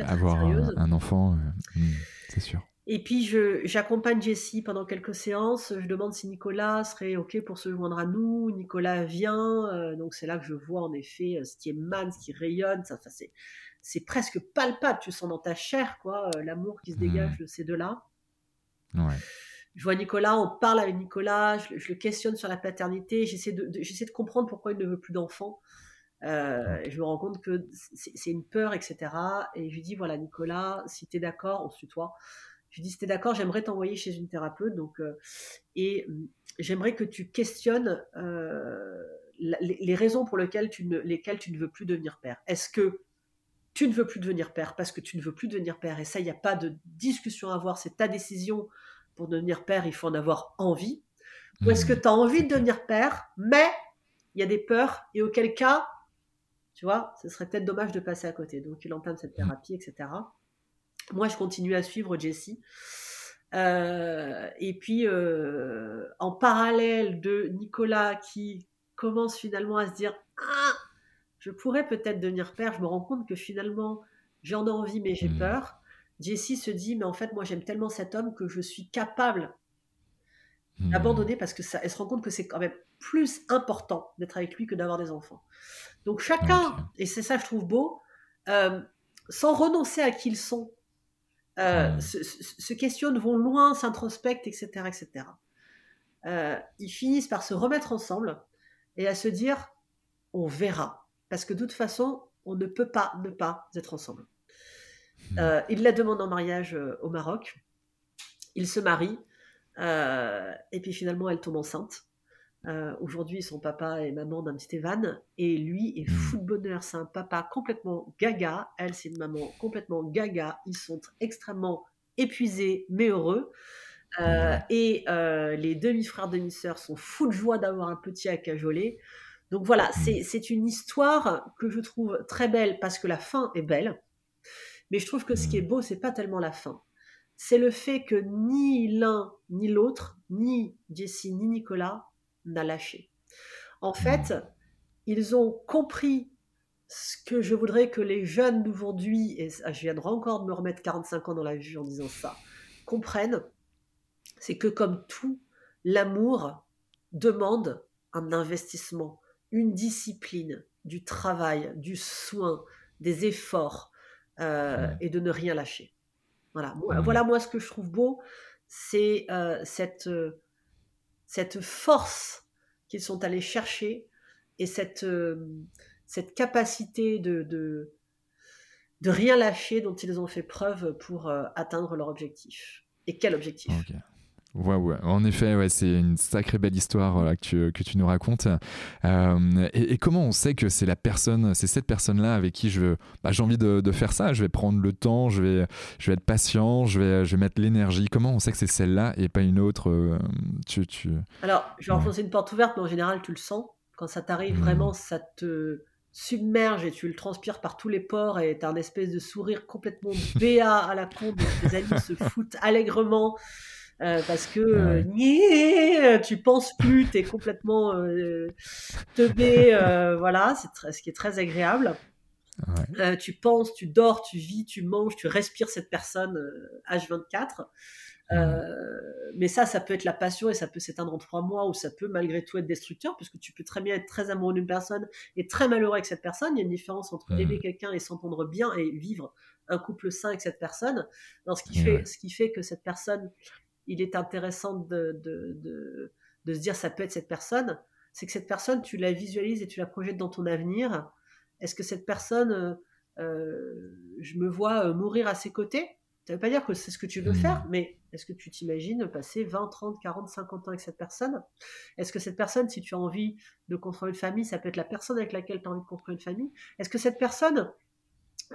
avoir un, enfant, hmm, c'est sûr. Et puis, j'accompagne Jessie pendant quelques séances. Je demande si Nicolas serait OK pour se joindre à nous. Nicolas vient. donc, c'est là que je vois en effet ce qui émane, ce qui rayonne. Ça, ça c'est c'est presque palpable, tu sens dans ta chair, quoi, euh, l'amour qui se dégage mmh. de ces deux-là. Je vois Nicolas, on parle avec Nicolas, je, le questionne sur la paternité, j'essaie de, de comprendre pourquoi il ne veut plus d'enfants. Euh, je me rends compte que c'est une peur, etc. Et je lui dis, voilà, Nicolas, si tu es d'accord, on se tutoie. Je lui dis, si tu es d'accord, j'aimerais t'envoyer chez une thérapeute. Donc, euh, et j'aimerais que tu questionnes les, raisons pour lesquelles tu, ne, lesquelles tu ne veux plus devenir père. Est-ce que tu ne veux plus devenir père parce que tu ne veux plus devenir père. Et ça, il n'y a pas de discussion à avoir. C'est ta décision. Pour devenir père, il faut en avoir envie. Ou est-ce que mmh. tu as envie de devenir père, mais il y a des peurs, et auquel cas, tu vois, ce serait peut-être dommage de passer à côté. Donc, il entame cette mmh. thérapie, etc. Moi, je continue à suivre Jessie. Euh, et puis, euh, en parallèle de Nicolas qui commence finalement à se dire je pourrais peut-être devenir père, je me rends compte que finalement, j'en ai envie, mais j'ai hmm. peur. Jessie se dit, mais en fait, moi, j'aime tellement cet homme que je suis capable hmm. d'abandonner parce que ça, elle se rend compte que c'est quand même plus important d'être avec lui que d'avoir des enfants. Donc chacun, et c'est ça que je trouve beau, euh, sans renoncer à qui ils sont, euh, hmm. se, questionnent, vont loin, s'introspectent, etc., etc. Euh, ils finissent par se remettre ensemble et à se dire, on verra parce que de toute façon, on ne peut pas ne pas être ensemble. Hmm. Euh, il la demande en mariage euh, au Maroc. Il se marie. Euh, et puis finalement, elle tombe enceinte. Aujourd'hui, son papa est maman d'un petit Evan. Et lui est hmm. fou de bonheur. C'est un papa complètement gaga. Elle, c'est une maman complètement gaga. Ils sont extrêmement épuisés, mais heureux. et les demi-frères, demi-sœurs sont fous de joie d'avoir un petit à cajoler. Donc voilà, mm. c'est une histoire que je trouve très belle parce que la fin est belle. Mais je trouve que ce qui est mm. beau, c'est pas tellement la fin. C'est le fait que ni l'un ni l'autre, ni Jessie ni Nicolas, n'a lâché. En mm. fait, ils ont compris ce que je voudrais que les jeunes d'aujourd'hui, et je viendrai encore de me remettre 45 ans dans la vue en disant ça, comprennent, c'est que comme tout, l'amour demande un investissement, une discipline, du travail, du soin, des efforts euh, et de ne rien lâcher. Voilà, voilà moi ce que je trouve beau, c'est euh, cette, euh, cette force qu'ils sont allés chercher et cette, cette capacité de, de, de, rien lâcher dont ils ont fait preuve pour atteindre leur objectif. Et quel objectif? Ouais, ouais. En effet, ouais, c'est une sacrée belle histoire que, tu, que, tu, nous racontes. Euh, et, comment on sait que c'est la personne, c'est cette personne-là avec qui je, bah, j'ai envie de, de, faire ça Je vais prendre le temps, je vais, je vais être patient, je vais, je vais mettre l'énergie. Comment on sait que c'est celle-là et pas une autre euh, tu, tu... Alors, je vais enfoncer une porte ouverte, mais en général, tu le sens. Quand ça t'arrive, mmh. vraiment, ça te submerge et tu le transpires par tous les pores et t'as un espèce de sourire complètement béat à la con. Tes amis se foutent allègrement. Euh, parce que euh, tu penses plus, tu es complètement euh, teubé, voilà, c'est ce qui est très agréable. tu penses, tu dors, tu vis, tu manges, tu respires cette personne H24. mais ça, ça peut être la passion et ça peut s'éteindre en trois mois ou ça peut malgré tout être destructeur parce que tu peux très bien être très amoureux d'une personne et très malheureux avec cette personne. Il y a une différence entre aimer quelqu'un et s'entendre bien et vivre un couple sain avec cette personne. ce, qui fait, ce qui fait que cette personne il est intéressant de, de, se dire ça peut être cette personne, c'est que cette personne, tu la visualises et tu la projettes dans ton avenir. Est-ce que cette personne, euh, je me vois mourir à ses côtés? Ça ne veut pas dire que c'est ce que tu veux mmh. faire, mais est-ce que tu t'imagines passer 20, 30, 40, 50 ans avec cette personne? Est-ce que cette personne, si tu as envie de construire une famille, ça peut être la personne avec laquelle tu as envie de construire une famille? Est-ce que cette personne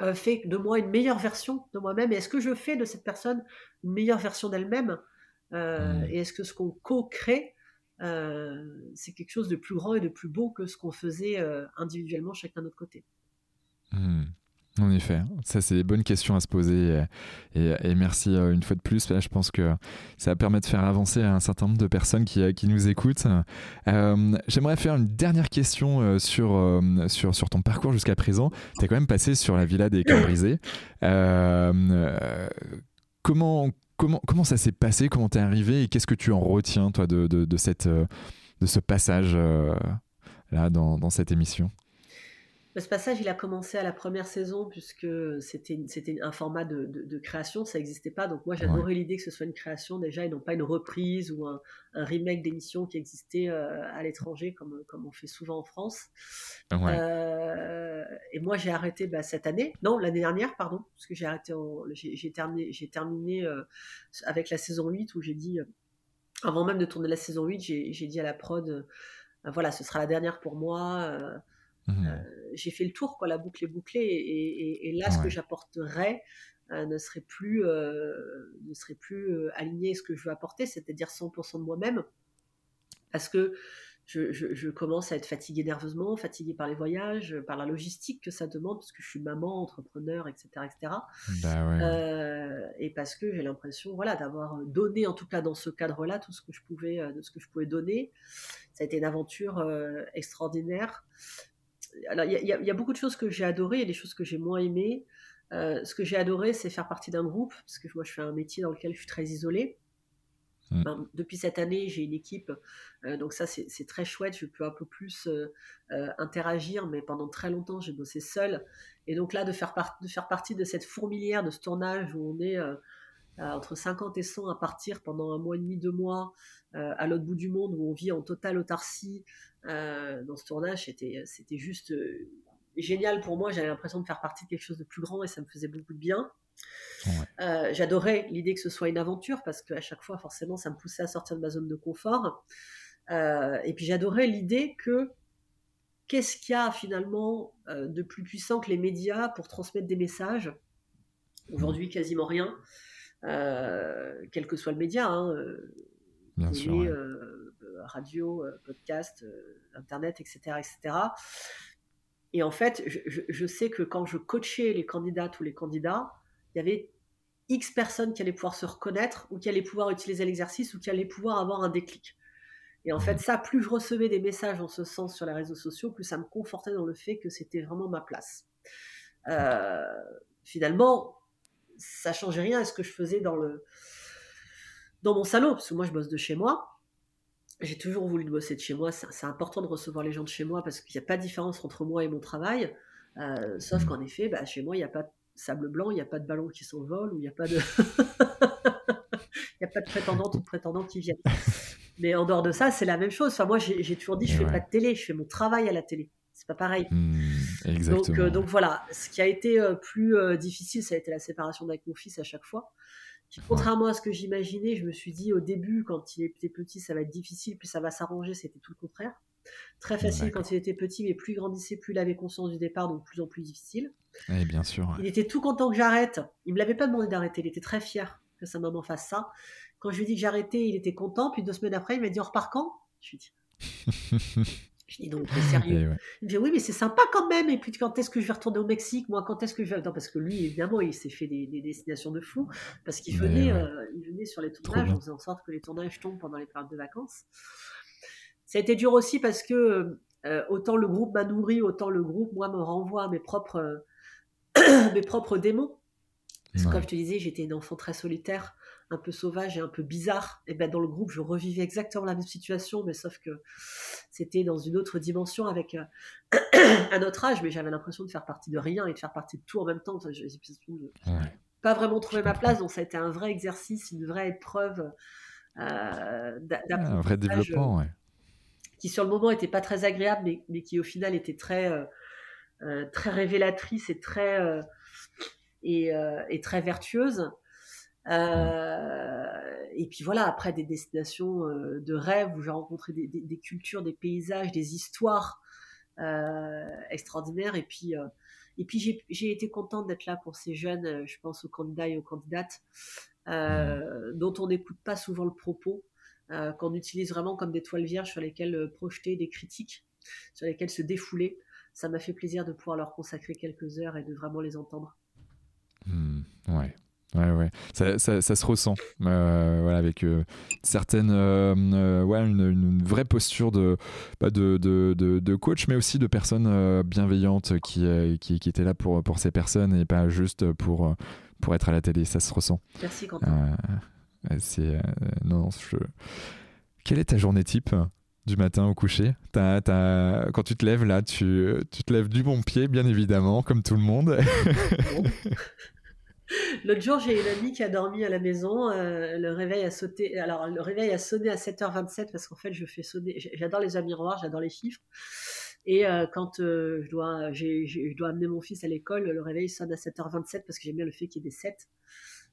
euh, fait de moi une meilleure version de moi-même? Et est-ce que je fais de cette personne une meilleure version d'elle-même? euh, mmh. Et est-ce que ce qu'on co-crée, euh, c'est quelque chose de plus grand et de plus beau que ce qu'on faisait individuellement chacun de notre côté? Mmh. En effet, ça c'est des bonnes questions à se poser et, merci euh, une fois de plus. je pense que ça va permettre de faire avancer un certain nombre de personnes qui, euh, qui nous écoutent. Euh, j'aimerais faire une dernière question sur, sur, sur ton parcours jusqu'à présent. Tu es quand même passé sur la villa des cœurs brisés. comment, comment, ça s'est passé? Comment t'es arrivé? Et qu'est-ce que tu en retiens toi de, de ce passage là dans, dans cette émission? Ce passage, il a commencé à la première saison puisque c'était c'était un format de, de, création, ça n'existait pas. Donc moi, j'adorais l'idée que ce soit une création déjà et non pas une reprise ou un, un remake d'émission qui existait euh, à l'étranger comme, comme on fait souvent en France. Euh, et moi, j'ai arrêté bah, cette année, non, l'année dernière, pardon, parce que j'ai arrêté, j'ai terminé, j'ai terminé euh, avec la saison 8 où j'ai dit, avant même de tourner la saison 8, j'ai dit à la prod, voilà, ce sera la dernière pour moi. Mmh. Euh, j'ai fait le tour, quoi, la boucle est bouclée. Et, là, ce que j'apporterais euh, ne serait plus, euh, ne serait plus aligné à ce que je veux apporter, c'est-à-dire 100% de moi-même. Parce que je, commence à être fatiguée nerveusement, fatiguée par les voyages, par la logistique que ça demande, parce que je suis maman, entrepreneur, etc. etc. Bah et parce que j'ai l'impression voilà, d'avoir donné, en tout cas dans ce cadre-là, tout ce que je pouvais, de ce que je pouvais donner. Ça a été une aventure extraordinaire alors il y, a beaucoup de choses que j'ai adorées et des choses que j'ai moins aimées. Euh, ce que j'ai adoré, c'est faire partie d'un groupe, parce que moi je fais un métier dans lequel je suis très isolée. Mm. Ben, depuis cette année, j'ai une équipe, euh, donc ça c'est très chouette, je peux un peu plus euh, interagir, mais pendant très longtemps j'ai bossé seule. Et donc là, de faire, de faire partie de cette fourmilière, de ce tournage où on est entre 50 et 100 à partir pendant un mois et demi, deux mois, à l'autre bout du monde, où on vit en totale autarcie, euh, dans ce tournage. C'était, c'était juste euh, génial pour moi. J'avais l'impression de faire partie de quelque chose de plus grand et ça me faisait beaucoup de bien. Euh, j'adorais l'idée que ce soit une aventure parce qu'à chaque fois, forcément, ça me poussait à sortir de ma zone de confort. et puis j'adorais l'idée que qu'est-ce qu'il y a finalement de plus puissant que les médias pour transmettre des messages? Aujourd'hui, quasiment rien, quel que soit le média. Hein, Bien sûr. Euh, radio, euh, podcast, euh, internet, etc., etc. Et en fait, je, sais que quand je coachais les candidates ou les candidats, il y avait X personnes qui allaient pouvoir se reconnaître ou qui allaient pouvoir utiliser l'exercice ou qui allaient pouvoir avoir un déclic. Et en fait, mmh. ça, plus je recevais des messages en ce sens sur les réseaux sociaux, plus ça me confortait dans le fait que c'était vraiment ma place. finalement, ça changeait rien à ce que je faisais dans, le, dans mon salon, parce que moi, je bosse de chez moi j'ai toujours voulu bosser de chez moi. C'est important de recevoir les gens de chez moi parce qu'il n'y a pas de différence entre moi et mon travail. Euh, sauf mmh. qu'en effet, bah, chez moi, il n'y a pas de sable blanc, il n'y a pas de ballon qui s'envole, ou il n'y a pas de. Il n'y a pas de prétendante ou de prétendant qui viennent. Mais en dehors de ça, c'est la même chose. Enfin, moi, j'ai toujours dit, je fais pas de télé, je fais mon travail à la télé. C'est pas pareil. Mmh, donc, euh, donc, voilà, ce qui a été euh, plus difficile, ça a été la séparation avec mon fils à chaque fois contrairement à ce que j'imaginais, je me suis dit au début, quand il était petit, ça va être difficile, puis ça va s'arranger. C'était tout le contraire. Très facile quand il était petit, mais plus il grandissait, plus il avait conscience du départ, donc de plus en plus difficile. Et bien sûr. Il était tout content que j'arrête. Il me l'avait pas demandé d'arrêter. Il était très fier que sa maman fasse ça. Quand je lui ai dit que j'arrêtais, il était content. Puis deux semaines après, il m'a dit on repart quand? Je lui ai dit Je dis donc, t'es sérieux. Il me dit oui, mais c'est sympa quand même. Et puis quand est-ce que je vais retourner au Mexique? Moi, quand est-ce que je vais? Non, parce que lui, évidemment, il s'est fait des, destinations de fou parce qu'il venait, euh, il venait sur les tournages, on faisait en sorte que les tournages tombent pendant les périodes de vacances. Ça a été dur aussi parce que euh, autant le groupe m'a nourri, autant le groupe, moi, me renvoie à mes propres, mes propres démons. Parce que, comme je te disais, j'étais une enfant très solitaire un peu sauvage et un peu bizarre, et ben dans le groupe, je revivais exactement la même situation, mais sauf que c'était dans une autre dimension avec euh, un autre âge, mais j'avais l'impression de faire partie de rien et de faire partie de tout en même temps. Enfin, j'ai pas vraiment trouvé ma place, donc ça a été un vrai exercice, une vraie épreuve euh, Un vrai développement, Qui sur le moment était pas très agréable, mais, mais qui au final était très, très révélatrice et très, et, très vertueuse. Et puis voilà, après des destinations de rêve où j'ai rencontré des, cultures, des paysages, des histoires extraordinaires. Et puis, et puis j'ai été contente d'être là pour ces jeunes, je pense aux candidats et aux candidates, dont on n'écoute pas souvent le propos, qu'on utilise vraiment comme des toiles vierges sur lesquelles projeter des critiques, sur lesquelles se défouler. Ça m'a fait plaisir de pouvoir leur consacrer quelques heures et de vraiment les entendre. Mmh, ouais. Ouais, ouais. Ça, ça, ça se ressent. Euh, voilà, avec euh, certaines. Euh, ouais, une, une, vraie posture de, bah de, de, de, coach, mais aussi de personnes bienveillantes qui, qui, qui, étaient là pour, pour ces personnes et pas juste pour, pour être à la télé. Ça se ressent. Merci, Quentin. c'est. non, je... Quelle est ta journée type du matin au coucher? Quand tu te lèves là, tu, tu te lèves du bon pied, bien évidemment, comme tout le monde. L'autre jour, j'ai une amie qui a dormi à la maison. Euh, le réveil a sauté. Alors, le réveil a sonné à 7h27 parce qu'en fait, je fais sonner. J'adore les miroirs, j'adore les chiffres. Et euh, quand euh, je, dois, je dois amener mon fils à l'école, le réveil sonne à 7h27 parce que j'aime bien le fait qu'il y ait des 7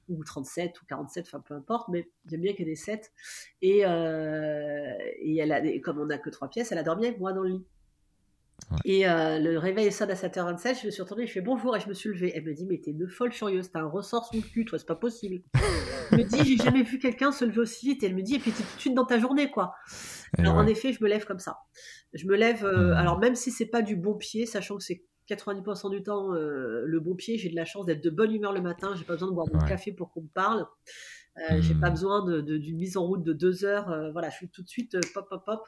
ou 37 ou 47, enfin peu importe, mais j'aime bien qu'il y ait des 7. Et, et, elle comme on n'a que trois pièces, elle a dormi avec moi dans le lit. Et euh, le réveil sonne à 7h27, je me suis retournée, je fais bonjour et je me suis levée. Elle me dit, mais t'es une folle furieuse, t'as un ressort sous le cul, toi, c'est pas possible. je me dis, j'ai jamais vu quelqu'un se lever aussi vite. Et elle me dit, et puis t'es tout de suite dans ta journée, quoi. alors, en effet, je me lève comme ça. Je me lève, euh, mmh. alors même si c'est pas du bon pied, sachant que c'est 90% du temps euh, le bon pied, j'ai de la chance d'être de bonne humeur le matin, j'ai pas besoin de boire mon café pour qu'on me parle. J'ai pas mmh. besoin d'une mise en route de deux heures. voilà, je suis tout de suite pop, pop, pop.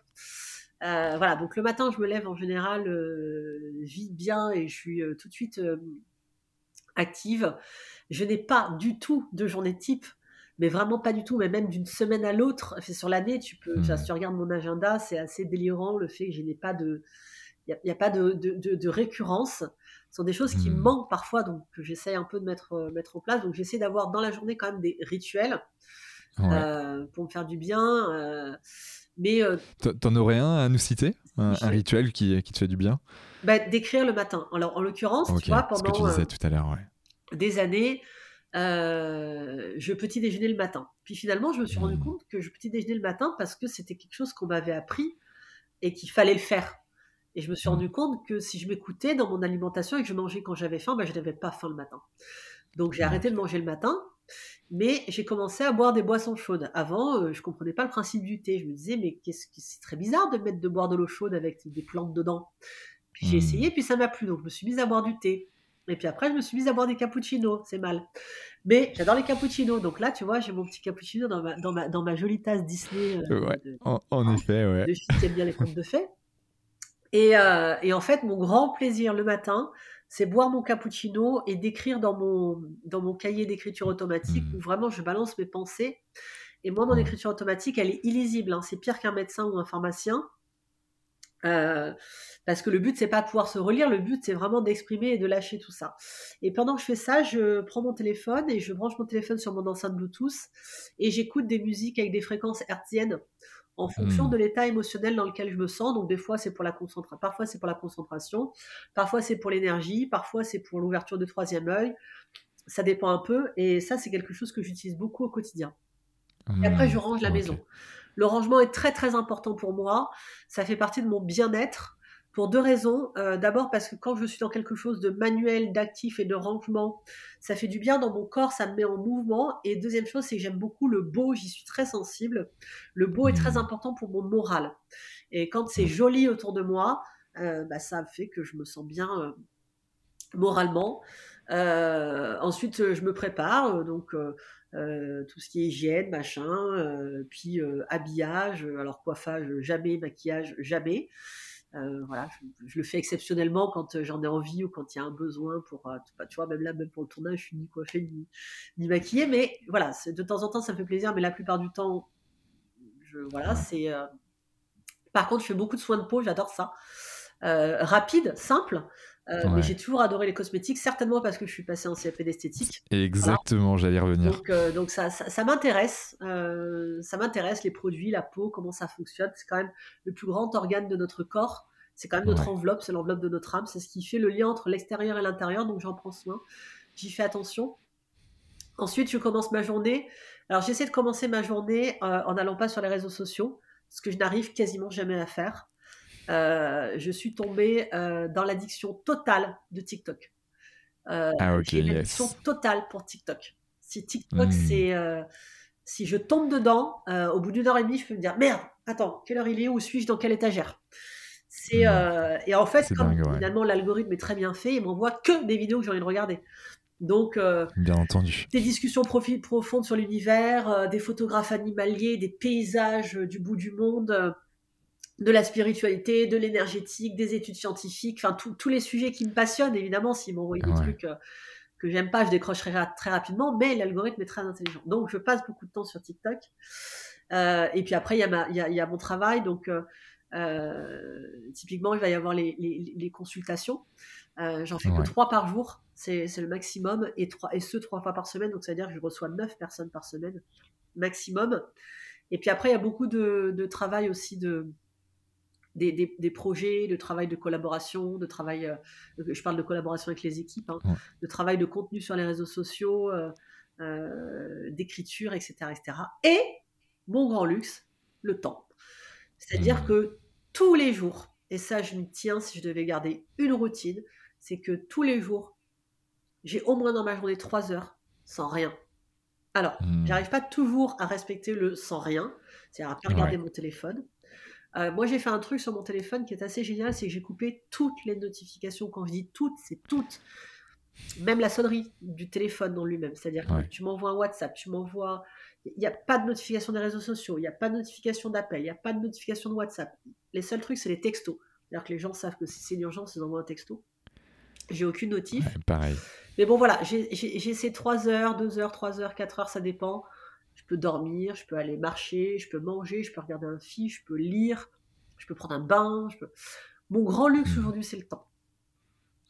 Euh, voilà, donc le matin, je me lève en général euh, vite bien et je suis euh, tout de suite active. Je n'ai pas du tout de journée type, mais vraiment pas du tout, mais même d'une semaine à l'autre. Sur l'année, tu peux, si tu regardes mon agenda, c'est assez délirant le fait que je n'ai pas de, il n'y a, pas de, de, récurrence. Ce sont des choses qui me mmh. manquent parfois, donc que j'essaie un peu de mettre, mettre en place. Donc j'essaie d'avoir dans la journée quand même des rituels pour me faire du bien. Mais euh, t'en aurais un à nous citer, un, rituel qui, qui, te fait du bien? Bah, D'écrire le matin. Alors en l'occurrence, tu vois, pendant tu disais euh, tout à l'heure, des années, euh, je petit déjeuner le matin. Puis finalement, je me suis rendu mmh. compte que je petit déjeuner le matin parce que c'était quelque chose qu'on m'avait appris et qu'il fallait le faire. Et je me suis mmh. rendu compte que si je m'écoutais dans mon alimentation et que je mangeais quand j'avais faim, bah, je n'avais pas faim le matin. Donc j'ai mmh. arrêté de manger le matin mais j'ai commencé à boire des boissons chaudes. Avant, euh, je comprenais pas le principe du thé. Je me disais, mais qu'est-ce que c'est très bizarre de mettre de boire de l'eau chaude avec des plantes dedans. Puis j'ai hmm. essayé, puis ça m'a plu. Donc je me suis mise à boire du thé. Et puis après, je me suis mise à boire des cappuccinos. C'est mal. Mais j'adore les cappuccinos. Donc là, tu vois, j'ai mon petit cappuccino dans ma, dans ma, dans ma jolie tasse Disney. Euh, ouais, en, effet, ouais. De bien les contes de fées. Et, euh, et en fait, mon grand plaisir le matin, c'est boire mon cappuccino et d'écrire dans mon, dans mon cahier d'écriture automatique mmh. où vraiment je balance mes pensées. Et moi, mon mmh. écriture automatique, elle est illisible. Hein. C'est pire qu'un médecin ou un pharmacien. Euh, parce que le but, c'est pas de pouvoir se relire, le but, c'est vraiment d'exprimer et de lâcher tout ça. Et pendant que je fais ça, je prends mon téléphone et je branche mon téléphone sur mon enceinte Bluetooth et j'écoute des musiques avec des fréquences hertziennes en fonction hmm. de l'état émotionnel dans lequel je me sens. Donc des fois c'est pour la concentration, parfois c'est pour la concentration, parfois c'est pour l'énergie, parfois c'est pour l'ouverture de troisième œil. Ça dépend un peu et ça c'est quelque chose que j'utilise beaucoup au quotidien. et après hmm. je range la maison. Le rangement est très très important pour moi. Ça fait partie de mon bien-être. Pour deux raisons. Euh, d'abord parce que quand je suis dans quelque chose de manuel, d'actif et de rangement, ça fait du bien dans mon corps, ça me met en mouvement. Et deuxième chose, c'est que j'aime beaucoup le beau, j'y suis très sensible. Le beau est très mmh. important pour mon moral. Et quand c'est mmh. joli autour de moi, euh, bah, ça fait que je me sens bien euh, moralement. ensuite, je me prépare, donc tout ce qui est hygiène, machin, puis habillage, alors coiffage, jamais, maquillage, jamais. Euh, voilà, je, le fais exceptionnellement quand euh, j'en ai envie ou quand il y a un besoin pour, euh, tu vois, même là, même pour le tournage, je suis ni coiffée ni, ni maquillée, mais voilà, de temps en temps, ça me fait plaisir, mais la plupart du temps, je, voilà, c'est. Par contre, je fais beaucoup de soins de peau, j'adore ça. rapide, simple, euh, mais j'ai toujours adoré les cosmétiques, certainement parce que je suis passée en CAP d'esthétique. Exactement, j'allais y revenir. Donc, euh, donc ça, ça, m'intéresse. Euh, ça m'intéresse, les produits, la peau, comment ça fonctionne. C'est quand même le plus grand organe de notre corps. C'est quand même notre enveloppe, c'est l'enveloppe de notre âme, c'est ce qui fait le lien entre l'extérieur et l'intérieur, donc j'en prends soin, j'y fais attention. Ensuite, je commence ma journée. Alors, j'essaie de commencer ma journée en n'allant pas sur les réseaux sociaux, ce que je n'arrive quasiment jamais à faire. Euh, je suis tombée euh, dans l'addiction totale de TikTok. ah, ok, J'ai l'addiction totale pour TikTok. Si TikTok, hmm. c'est. si je tombe dedans, au bout d'une heure et demie, je peux me dire merde, attends, quelle heure il est Où suis-je Dans quelle étagère? C'est euh, et en fait, comme finalement l'algorithme est très bien fait, il m'envoie que des vidéos que j'ai envie de regarder. Donc, euh, bien entendu, des discussions profondes sur l'univers, euh, des photographes animaliers, des paysages du bout du monde, de la spiritualité, de l'énergétique, des études scientifiques, enfin tous les sujets qui me passionnent. Évidemment, s'il m'envoie des trucs que j'aime pas, je décrocherai très rapidement, mais l'algorithme est très intelligent. Donc, je passe beaucoup de temps sur TikTok. et puis après, il y, y, y, a mon travail, donc euh, typiquement, il va y avoir les, consultations. Euh, j'en fais que trois par jour, c'est le maximum, et, trois, et ce trois fois par semaine, donc ça veut dire que je reçois neuf personnes par semaine maximum. Et puis après, il y a beaucoup de, travail aussi de, des, projets, de travail de collaboration, de travail, euh, je parle de collaboration avec les équipes, hein, de travail de contenu sur les réseaux sociaux, d'écriture, etc., etc. Et mon grand luxe, le temps. C'est-à-dire mmh. que tous les jours, et ça je me tiens si je devais garder une routine, c'est que tous les jours, j'ai au moins dans ma journée trois heures sans rien. Alors, mmh. j'arrive pas toujours à respecter le sans rien, c'est-à-dire à pas regarder mon téléphone. Euh, moi, j'ai fait un truc sur mon téléphone qui est assez génial, c'est que j'ai coupé toutes les notifications. Quand je dis toutes, c'est toutes. Même la sonnerie du téléphone dans lui-même. C'est-à-dire que tu m'envoies un WhatsApp, tu m'envoies il n'y a pas de notification des réseaux sociaux, il n'y a pas de notification d'appel, il n'y a pas de notification de WhatsApp. Les seuls trucs, c'est les textos. C'est-à-dire que les gens savent que si c'est une urgence, ils envoient un texto. J'ai aucune notif. pareil. Mais bon, voilà, j'ai ces 3 heures, 2 heures, 3 heures, 4 heures, ça dépend. Peux dormir, je peux aller marcher, je peux manger, je peux regarder un film, je peux lire, je peux prendre un bain. Je peux... Mon grand luxe hmm. aujourd'hui, c'est le temps.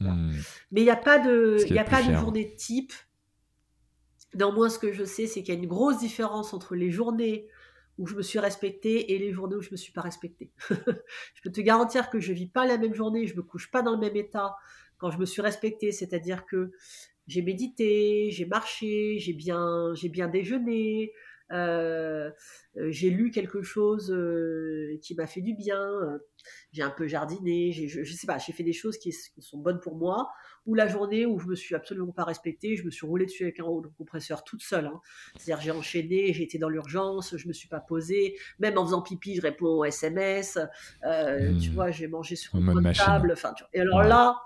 Hmm. Mais il n'y a pas de, y a pas de journée type. Néanmoins, ce que je sais, c'est qu'il y a une grosse différence entre les journées où je me suis respectée et les journées où je me suis pas respectée. je peux te garantir que je vis pas la même journée, je me couche pas dans le même état quand je me suis respectée, c'est-à-dire que j'ai médité, j'ai marché, j'ai bien, j'ai bien déjeuné, euh, euh, j'ai lu quelque chose euh, qui m'a fait du bien, j'ai un peu jardiné, je, je sais pas, j'ai fait des choses qui, sont bonnes pour moi, ou la journée où je me suis absolument pas respectée, je me suis roulé dessus avec un compresseur toute seule. Hein. C'est-à-dire j'ai enchaîné, j'ai été dans l'urgence, je me suis pas posée, même en faisant pipi, je réponds aux SMS, tu hmm. vois, j'ai mangé sur une table, enfin, et alors là,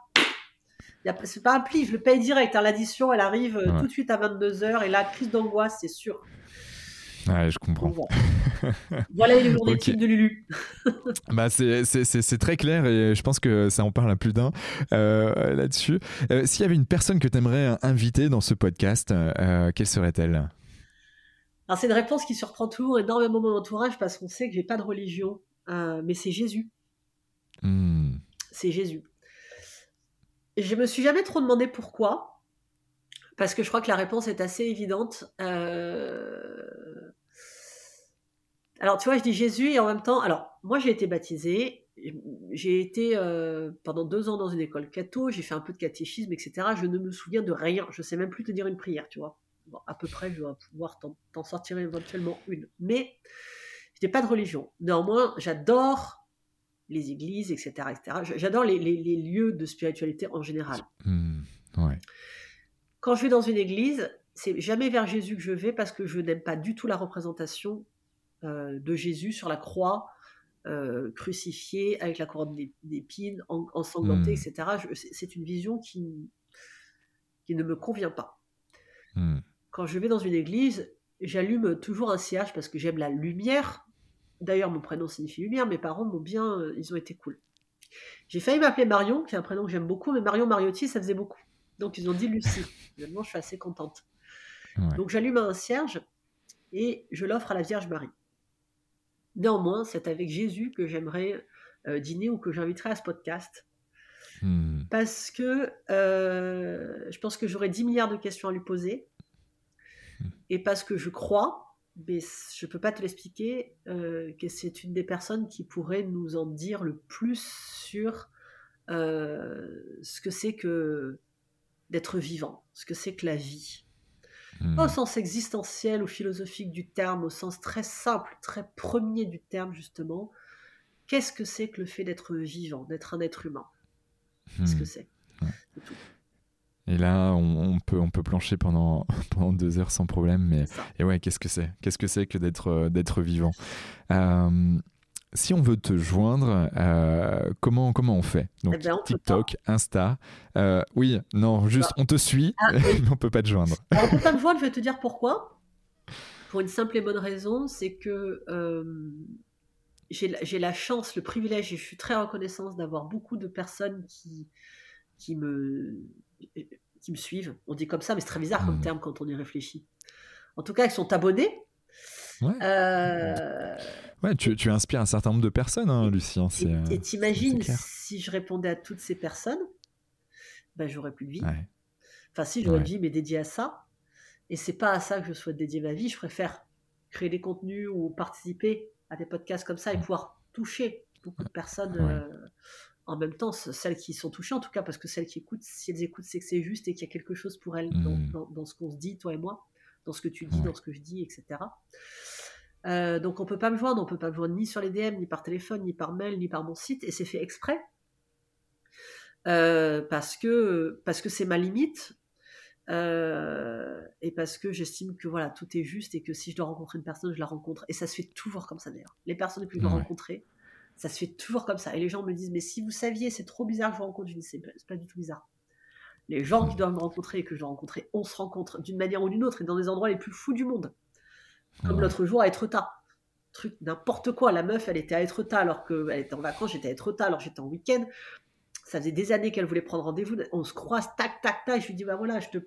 c'est pas un pli, je le paye direct. Hein. L'addition, elle arrive tout de suite à 22h et là, crise d'angoisse, c'est sûr. Ouais, je comprends. voilà les journées okay. de Lulu. bah, c'est très clair et je pense que ça en parle à plus d'un euh, là-dessus. Euh, s'il y avait une personne que tu aimerais inviter dans ce podcast, euh, quelle serait-elle? C'est une réponse qui surprend toujours énormément mon entourage parce qu'on sait que j'ai pas de religion, mais c'est Jésus. Hmm. C'est Jésus. Je me suis jamais trop demandé pourquoi. Parce que je crois que la réponse est assez évidente. Euh, alors, tu vois, je dis Jésus et en même temps, alors, moi j'ai été baptisée, j'ai été euh, pendant deux ans dans une école catho, j'ai fait un peu de catéchisme, etc. Je ne me souviens de rien, je sais même plus te dire une prière, tu vois. Bon, à peu près, je dois pouvoir t'en sortir éventuellement une. Mais je n'ai pas de religion. Néanmoins, j'adore les églises, etc. etc. J'adore les, lieux de spiritualité en général. Mmh, ouais. Quand je vais dans une église, c'est jamais vers Jésus que je vais parce que je n'aime pas du tout la représentation de Jésus sur la croix, euh, crucifié avec la couronne d'épines, ensanglanté, mmh. etc. C'est une vision qui, qui ne me convient pas. Mmh. Quand je vais dans une église, j'allume toujours un cierge parce que j'aime la lumière. D'ailleurs, mon prénom signifie lumière. Mes parents m'ont bien, euh, ils ont été cool. J'ai failli m'appeler Marion, qui est un prénom que j'aime beaucoup, mais Marion Mariotti, ça faisait beaucoup. Donc ils ont dit Lucie. Finalement, je suis assez contente. Donc j'allume un cierge et je l'offre à la Vierge Marie. Néanmoins, c'est avec Jésus que j'aimerais euh, dîner ou que j'inviterai à ce podcast. Hmm. Parce que euh, je pense que j'aurai 10 milliards de questions à lui poser. Hmm. Et parce que je crois mais je ne peux pas te l'expliquer, euh, que c'est une des personnes qui pourrait nous en dire le plus sur ce que c'est que d'être vivant, ce que c'est que la vie. Hmm. Pas au sens existentiel ou philosophique du terme, au sens très simple, très premier du terme, justement. Qu'est-ce que c'est que le fait d'être vivant, d'être un être humain? Qu'est-ce Hmm. que c'est? Ouais. C'est. Et là, on, on peut, on peut plancher pendant, pendant deux heures sans problème. Mais et ouais, qu'est-ce que c'est? Qu'est-ce que c'est que d'être euh, d'être vivant? Euh, Si on veut te joindre, euh, comment, comment on fait? Donc Eh ben, on TikTok, Insta. euh, oui, non, juste on te suit, Ah, oui. mais on peut pas te joindre. Alors, on peut pas me voir, je vais te dire pourquoi. Pour une simple et bonne raison, c'est que euh, j'ai la- chance, le privilège, et je suis très reconnaissante d'avoir beaucoup de personnes qui, qui, me, qui me suivent. On dit comme ça, mais c'est très bizarre comme Mhm. terme quand on y réfléchit. En tout cas, qui sont abonnés. Ouais. Euh, Ouais, tu, tu inspires un certain nombre de personnes, hein, Lucien. euh, et et t'imagines si je répondais à toutes ces personnes, ben, j'aurais plus de vie. ouais. Enfin, si, j'aurais une vie, mais dédiée à ça. Et c'est pas à ça que je souhaite dédier ma vie. Je préfère créer des contenus ou participer à des podcasts comme ça et pouvoir toucher beaucoup de personnes euh, en même temps, celles qui sont touchées en tout cas, parce que celles qui écoutent, si elles écoutent, c'est que c'est juste et qu'il y a quelque chose pour elles dans, dans- dans ce qu'on se dit, toi et moi, dans ce que tu dis, dans ce que je dis, etc. Euh, donc on peut pas me joindre, on peut pas me joindre ni sur les DM, ni par téléphone, ni par mail, ni par mon site, et c'est fait exprès. Euh, parce que parce que c'est ma limite euh, et parce que j'estime que voilà tout est juste et que si je dois rencontrer une personne je la rencontre et ça se fait toujours comme ça d'ailleurs les personnes que je dois Ouais. rencontrer ça se fait toujours comme ça et les gens me disent mais si vous saviez c'est trop bizarre que je vous rencontre je dis c'est pas du tout bizarre les gens qui doivent me rencontrer et que je dois rencontrer on se rencontre d'une manière ou d'une autre et dans des endroits les plus fous du monde comme Ouais. l'autre jour à Etretat truc n'importe quoi la meuf elle était à Etretat alors qu'elle était en vacances j'étais à Etretat alors j'étais en week-end ça faisait des années qu'elle voulait prendre rendez-vous. On se croise, tac, tac, tac. Je lui dis, bah voilà, je te,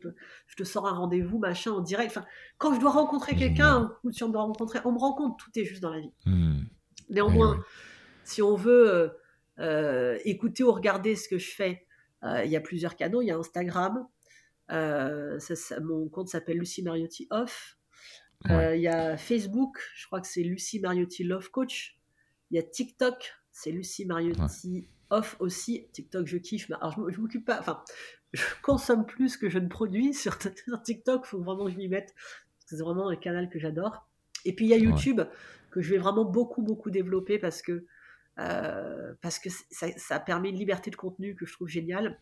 je te sors un rendez-vous, machin, en direct. Enfin, quand je dois rencontrer quelqu'un, ou si on me doit rencontrer, on me rencontre, tout est juste dans la vie. Hmm. Néanmoins, Ouais, ouais. si on veut euh, euh, écouter ou regarder ce que je fais, il y a plusieurs canaux. Il y a Instagram. Euh, ça- ça- mon compte s'appelle Lucie Mariotti Off. Ouais. Euh, Il y a Facebook, je crois que c'est Lucie Mariotti Love Coach. Il y a TikTok, c'est Lucie Mariotti Off aussi. TikTok, je kiffe. mais Alors, je, m'occupe pas. Enfin, je consomme plus que je ne produis sur, sur TikTok. Il faut vraiment que je m'y mette. C'est vraiment un canal que j'adore. Et puis, il y a Ouais. YouTube que je vais vraiment beaucoup, beaucoup développer parce que. Euh, parce que ça, ça permet une liberté de contenu que je trouve géniale.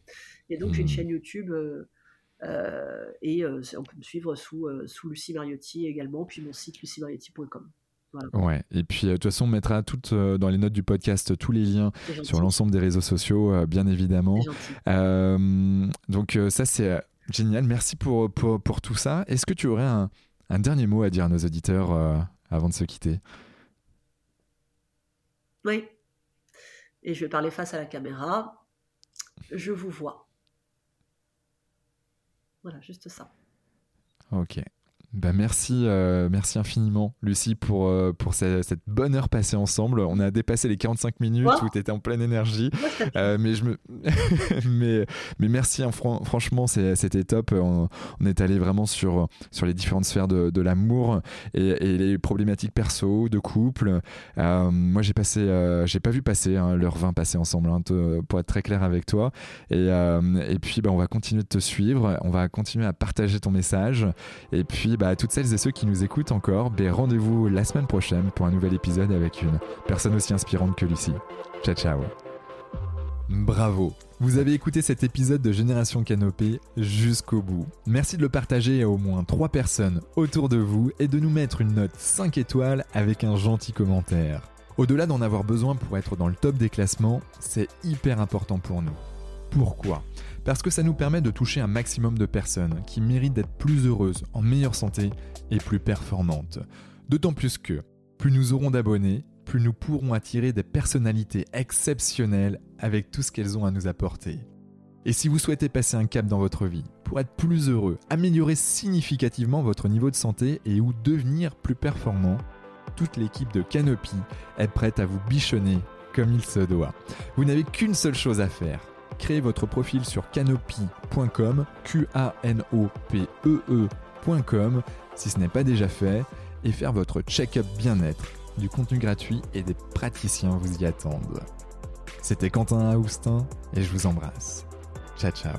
Et donc, j'ai une Mhm. chaîne YouTube euh, euh, et on peut me suivre sous, sous Lucie Mariotti également, puis mon site luciemariotti.com. Ouais, et puis de toute façon, on mettra toutes, euh, dans les notes du podcast tous les liens sur l'ensemble des réseaux sociaux, euh, bien évidemment. Euh, donc ça, c'est génial. Merci pour, pour, pour tout ça. Est-ce que tu aurais un, un dernier mot à dire à nos auditeurs avant de se quitter? Oui. Et je vais parler face à la caméra. Je vous vois. Voilà, juste ça. Ok. Bah merci, euh, merci infiniment, Lucie, pour, euh, pour ce- cette bonne heure passée ensemble. On a dépassé les 45 minutes où tu étais en pleine énergie. Euh, mais, je me... mais, mais merci, hein, fran- franchement, c'était top. On, on est allé vraiment sur, sur les différentes sphères de, de l'amour et, et les problématiques perso, de couple. Euh, moi, j'ai passé, j'ai pas vu passer hein, l'heure 20 passée ensemble, hein, te- pour être très clair avec toi. Et, et puis, bah, on va continuer de te suivre, on va continuer à partager ton message. Et puis, bah, à toutes celles et ceux qui nous écoutent encore, bah, rendez-vous la semaine prochaine pour un nouvel épisode avec une personne aussi inspirante que Lucie. Ciao, ciao. Bravo Vous avez écouté cet épisode de Génération Canopée jusqu'au bout. Merci de le partager à au moins 3 personnes autour de vous et de nous mettre une note 5 étoiles avec un gentil commentaire. Au-delà d'en avoir besoin pour être dans le top des classements, c'est hyper important pour nous. Pourquoi? Parce que ça nous permet de toucher un maximum de personnes qui méritent d'être plus heureuses, en meilleure santé et plus performantes. D'autant plus que, plus nous aurons d'abonnés, plus nous pourrons attirer des personnalités exceptionnelles avec tout ce qu'elles ont à nous apporter. Et si vous souhaitez passer un cap dans votre vie, pour être plus heureux, améliorer significativement votre niveau de santé et ou devenir plus performant, toute l'équipe de Canopy est prête à vous bichonner comme il se doit. Vous n'avez qu'une seule chose à faire. Créez votre profil sur canopy.com, Q-A-N-O-P-E-E.com, si ce n'est pas déjà fait, et faire votre check-up bien-être. Du contenu gratuit et des praticiens vous y attendent. C'était Quentin Aoustin et je vous embrasse. Ciao ciao